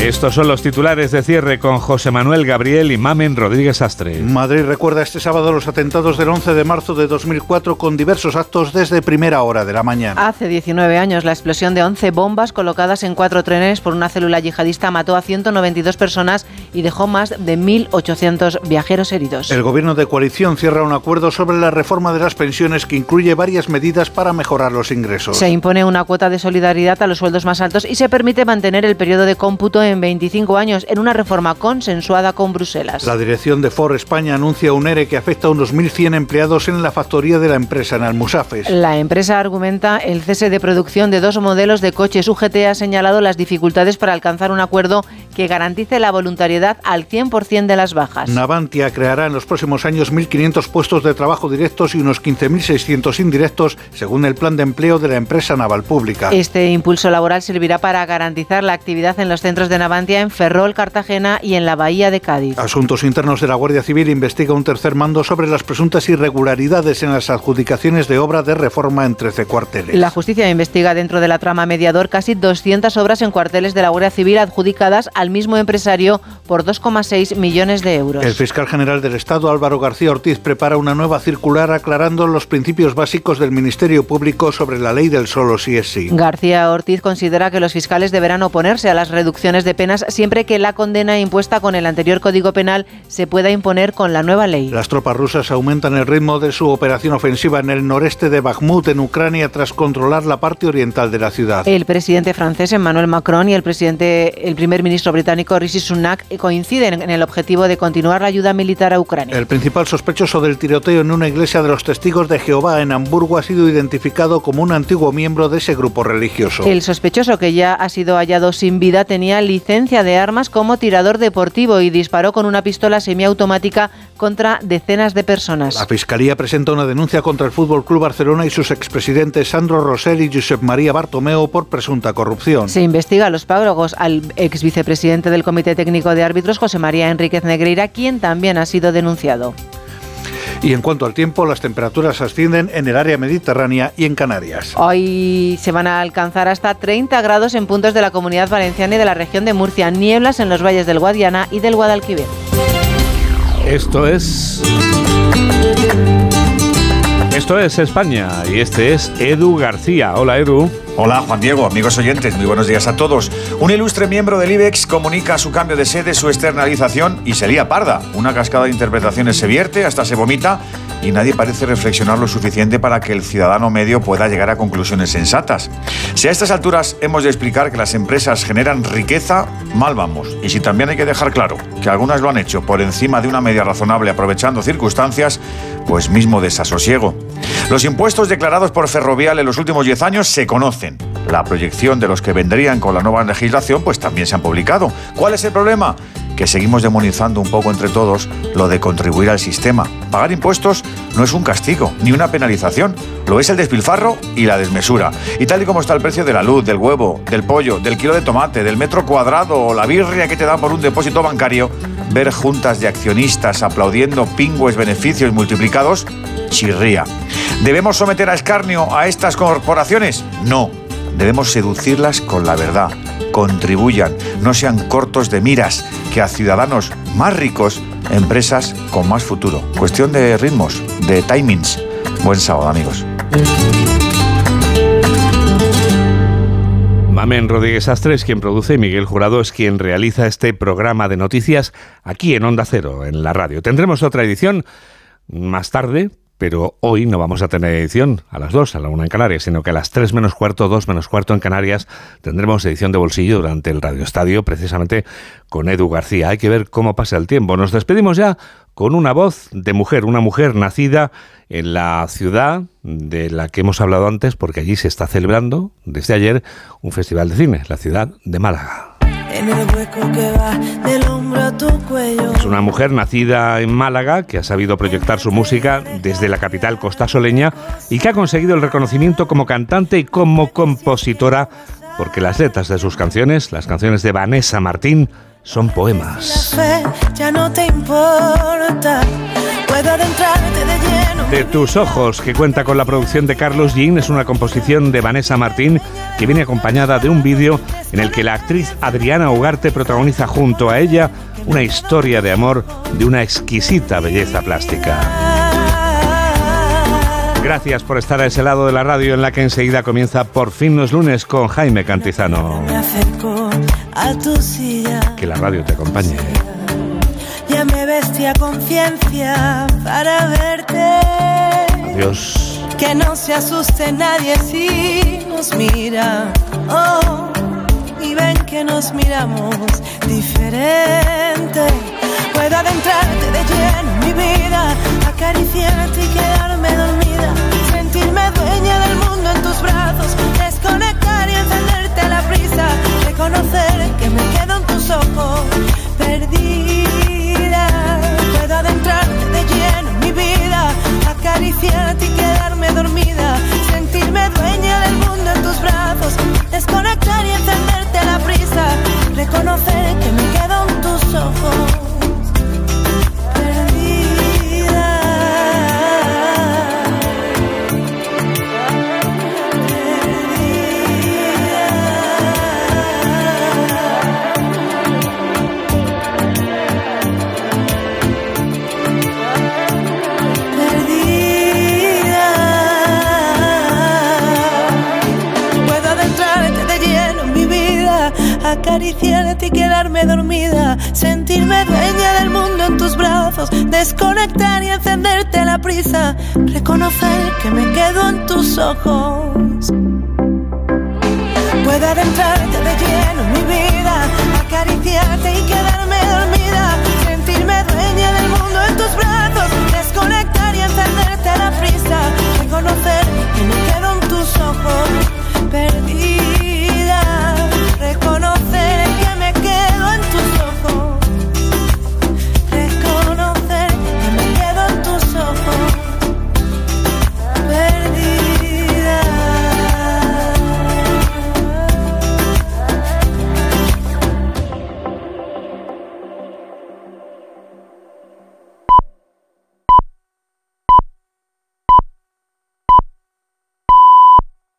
Estos son los titulares de cierre con José Manuel Gabriel y Mamen Rodríguez Astre. Madrid recuerda este sábado los atentados del 11 de marzo de 2004 con diversos actos desde primera hora de la mañana. Hace 19 años, la explosión de 11 bombas colocadas en cuatro trenes por una célula yihadista mató a 192 personas y dejó más de 1.800 viajeros heridos. El gobierno de coalición cierra un acuerdo sobre la reforma de las pensiones que incluye varias medidas para mejorar los ingresos. Se impone una cuota de solidaridad a los sueldos más altos y se permite mantener el periodo de cómputo en 25 años en una reforma consensuada con Bruselas. La dirección de Ford España anuncia un ERE que afecta a unos 1.100 empleados en la factoría de la empresa en Almusafes. La empresa argumenta el cese de producción de dos modelos de coches. UGT ha señalado las dificultades para alcanzar un acuerdo que garantice la voluntariedad al 100% de las bajas. Navantia creará en los próximos años 1.500 puestos de trabajo directos y unos 15.600 indirectos, según el plan de empleo de la empresa naval pública. Este impulso laboral servirá para garantizar la actividad en los centros de en en Ferrol, Cartagena y en la Bahía de Cádiz. Asuntos Internos de la Guardia Civil investiga un tercer mando sobre las presuntas irregularidades en las adjudicaciones de obra de reforma en 13 cuarteles. La justicia investiga dentro de la trama mediador casi 200 obras en cuarteles de la Guardia Civil adjudicadas al mismo empresario por 2,6 millones de euros. El fiscal general del Estado, Álvaro García Ortiz, prepara una nueva circular aclarando los principios básicos del Ministerio Público sobre la ley del solo sí es sí. García Ortiz considera que los fiscales deberán oponerse a las reducciones de penas siempre que la condena impuesta con el anterior Código Penal se pueda imponer con la nueva ley. Las tropas rusas aumentan el ritmo de su operación ofensiva en el noreste de Bakhmut, en Ucrania, tras controlar la parte oriental de la ciudad. El presidente francés Emmanuel Macron y el presidente, el primer ministro británico Rishi Sunak coinciden en el objetivo de continuar la ayuda militar a Ucrania. El principal sospechoso del tiroteo en una iglesia de los testigos de Jehová en Hamburgo ha sido identificado como un antiguo miembro de ese grupo religioso. El sospechoso que ya ha sido hallado sin vida tenía licencia de armas como tirador deportivo y disparó con una pistola semiautomática contra decenas de personas. La Fiscalía presenta una denuncia contra el Fútbol Club Barcelona y sus expresidentes Sandro Rosell y Josep María Bartomeu por presunta corrupción. Se investiga a los pagos al ex vicepresidente del Comité Técnico de Árbitros, José María Enríquez Negreira, quien también ha sido denunciado. Y en cuanto al tiempo, las temperaturas ascienden en el área mediterránea y en Canarias. Hoy se van a alcanzar hasta 30 grados en puntos de la comunidad valenciana y de la región de Murcia, nieblas en los valles del Guadiana y del Guadalquivir. Esto es. Esto es España y este es Edu García. Hola Edu. Hola Juan Diego, amigos oyentes, muy buenos días a todos. Un ilustre miembro del IBEX comunica su cambio de sede, su externalización y se lía parda. Una cascada de interpretaciones se vierte, hasta se vomita y nadie parece reflexionar lo suficiente para que el ciudadano medio pueda llegar a conclusiones sensatas. Si a estas alturas hemos de explicar que las empresas generan riqueza, mal vamos. Y si también hay que dejar claro que algunas lo han hecho por encima de una media razonable aprovechando circunstancias, pues mismo desasosiego. Los impuestos declarados por Ferrovial en los últimos 10 años se conocen. La proyección de los que vendrían con la nueva legislación pues también se han publicado. ¿Cuál es el problema? Que seguimos demonizando un poco entre todos lo de contribuir al sistema. Pagar impuestos no es un castigo ni una penalización, lo es el despilfarro y la desmesura. Y tal y como está el precio de la luz, del huevo, del pollo, del kilo de tomate, del metro cuadrado o la birria que te dan por un depósito bancario, ver juntas de accionistas aplaudiendo pingües beneficios multiplicados, chirría. ¿Debemos someter a escarnio a estas corporaciones? No. Debemos seducirlas con la verdad. Contribuyan, no sean cortos de miras, que a ciudadanos más ricos, empresas con más futuro. Cuestión de ritmos, de timings. Buen sábado, amigos. Mamen Rodríguez Astres, quien produce, y Miguel Jurado es quien realiza este programa de noticias aquí en Onda Cero, en la radio. Tendremos otra edición más tarde, pero hoy no vamos a tener edición a las 2, a la 1 en Canarias, sino que a las 3 menos cuarto, 2 menos cuarto en Canarias tendremos edición de bolsillo durante el Radio Estadio, precisamente con Edu García. Hay que ver cómo pasa el tiempo. Nos despedimos ya con una voz de mujer, una mujer nacida en la ciudad de la que hemos hablado antes, porque allí se está celebrando desde ayer un festival de cine, la ciudad de Málaga. En el hueco que va del hombro a tu cuello. Es una mujer nacida en Málaga que ha sabido proyectar su música desde la capital costasoleña y que ha conseguido el reconocimiento como cantante y como compositora porque las letras de sus canciones, las canciones de Vanessa Martín, son poemas. Fe, ya no te importa. De lleno. De tus ojos, que cuenta con la producción de Carlos Jean, es una composición de Vanessa Martín que viene acompañada de un vídeo en el que la actriz Adriana Ugarte protagoniza junto a ella una historia de amor de una exquisita belleza plástica. Gracias por estar a ese lado de la radio en la que enseguida comienza Por fin los lunes con Jaime Cantizano. Que la radio te acompañe. Ya me vestí a conciencia para verte. Adiós. Que no se asuste nadie si nos mira. Oh, y ven que nos miramos diferente. Puedo adentrarte de lleno en mi vida, acariciarte y quedarme dormida. Sentirme dueña del mundo en tus brazos, desconectar y encenderte a la prisa. Reconocer que me quedo en tus ojos, perdida adentrarte de lleno en mi vida, acariciarte y quedarme dormida, sentirme dueña del mundo en tus brazos, desconectar y encenderte a la prisa, reconocer que me quedo en tus ojos. quedarme dormida, sentirme dueña del mundo en tus brazos, desconectar y encenderte la prisa, reconocer que me quedo en tus ojos. Puedo adentrarte de lleno en mi vida, acariciarte y quedarme dormida, sentirme dueña del mundo en tus brazos, desconectar y encenderte la prisa, reconocer que me quedo en tus ojos, perdida.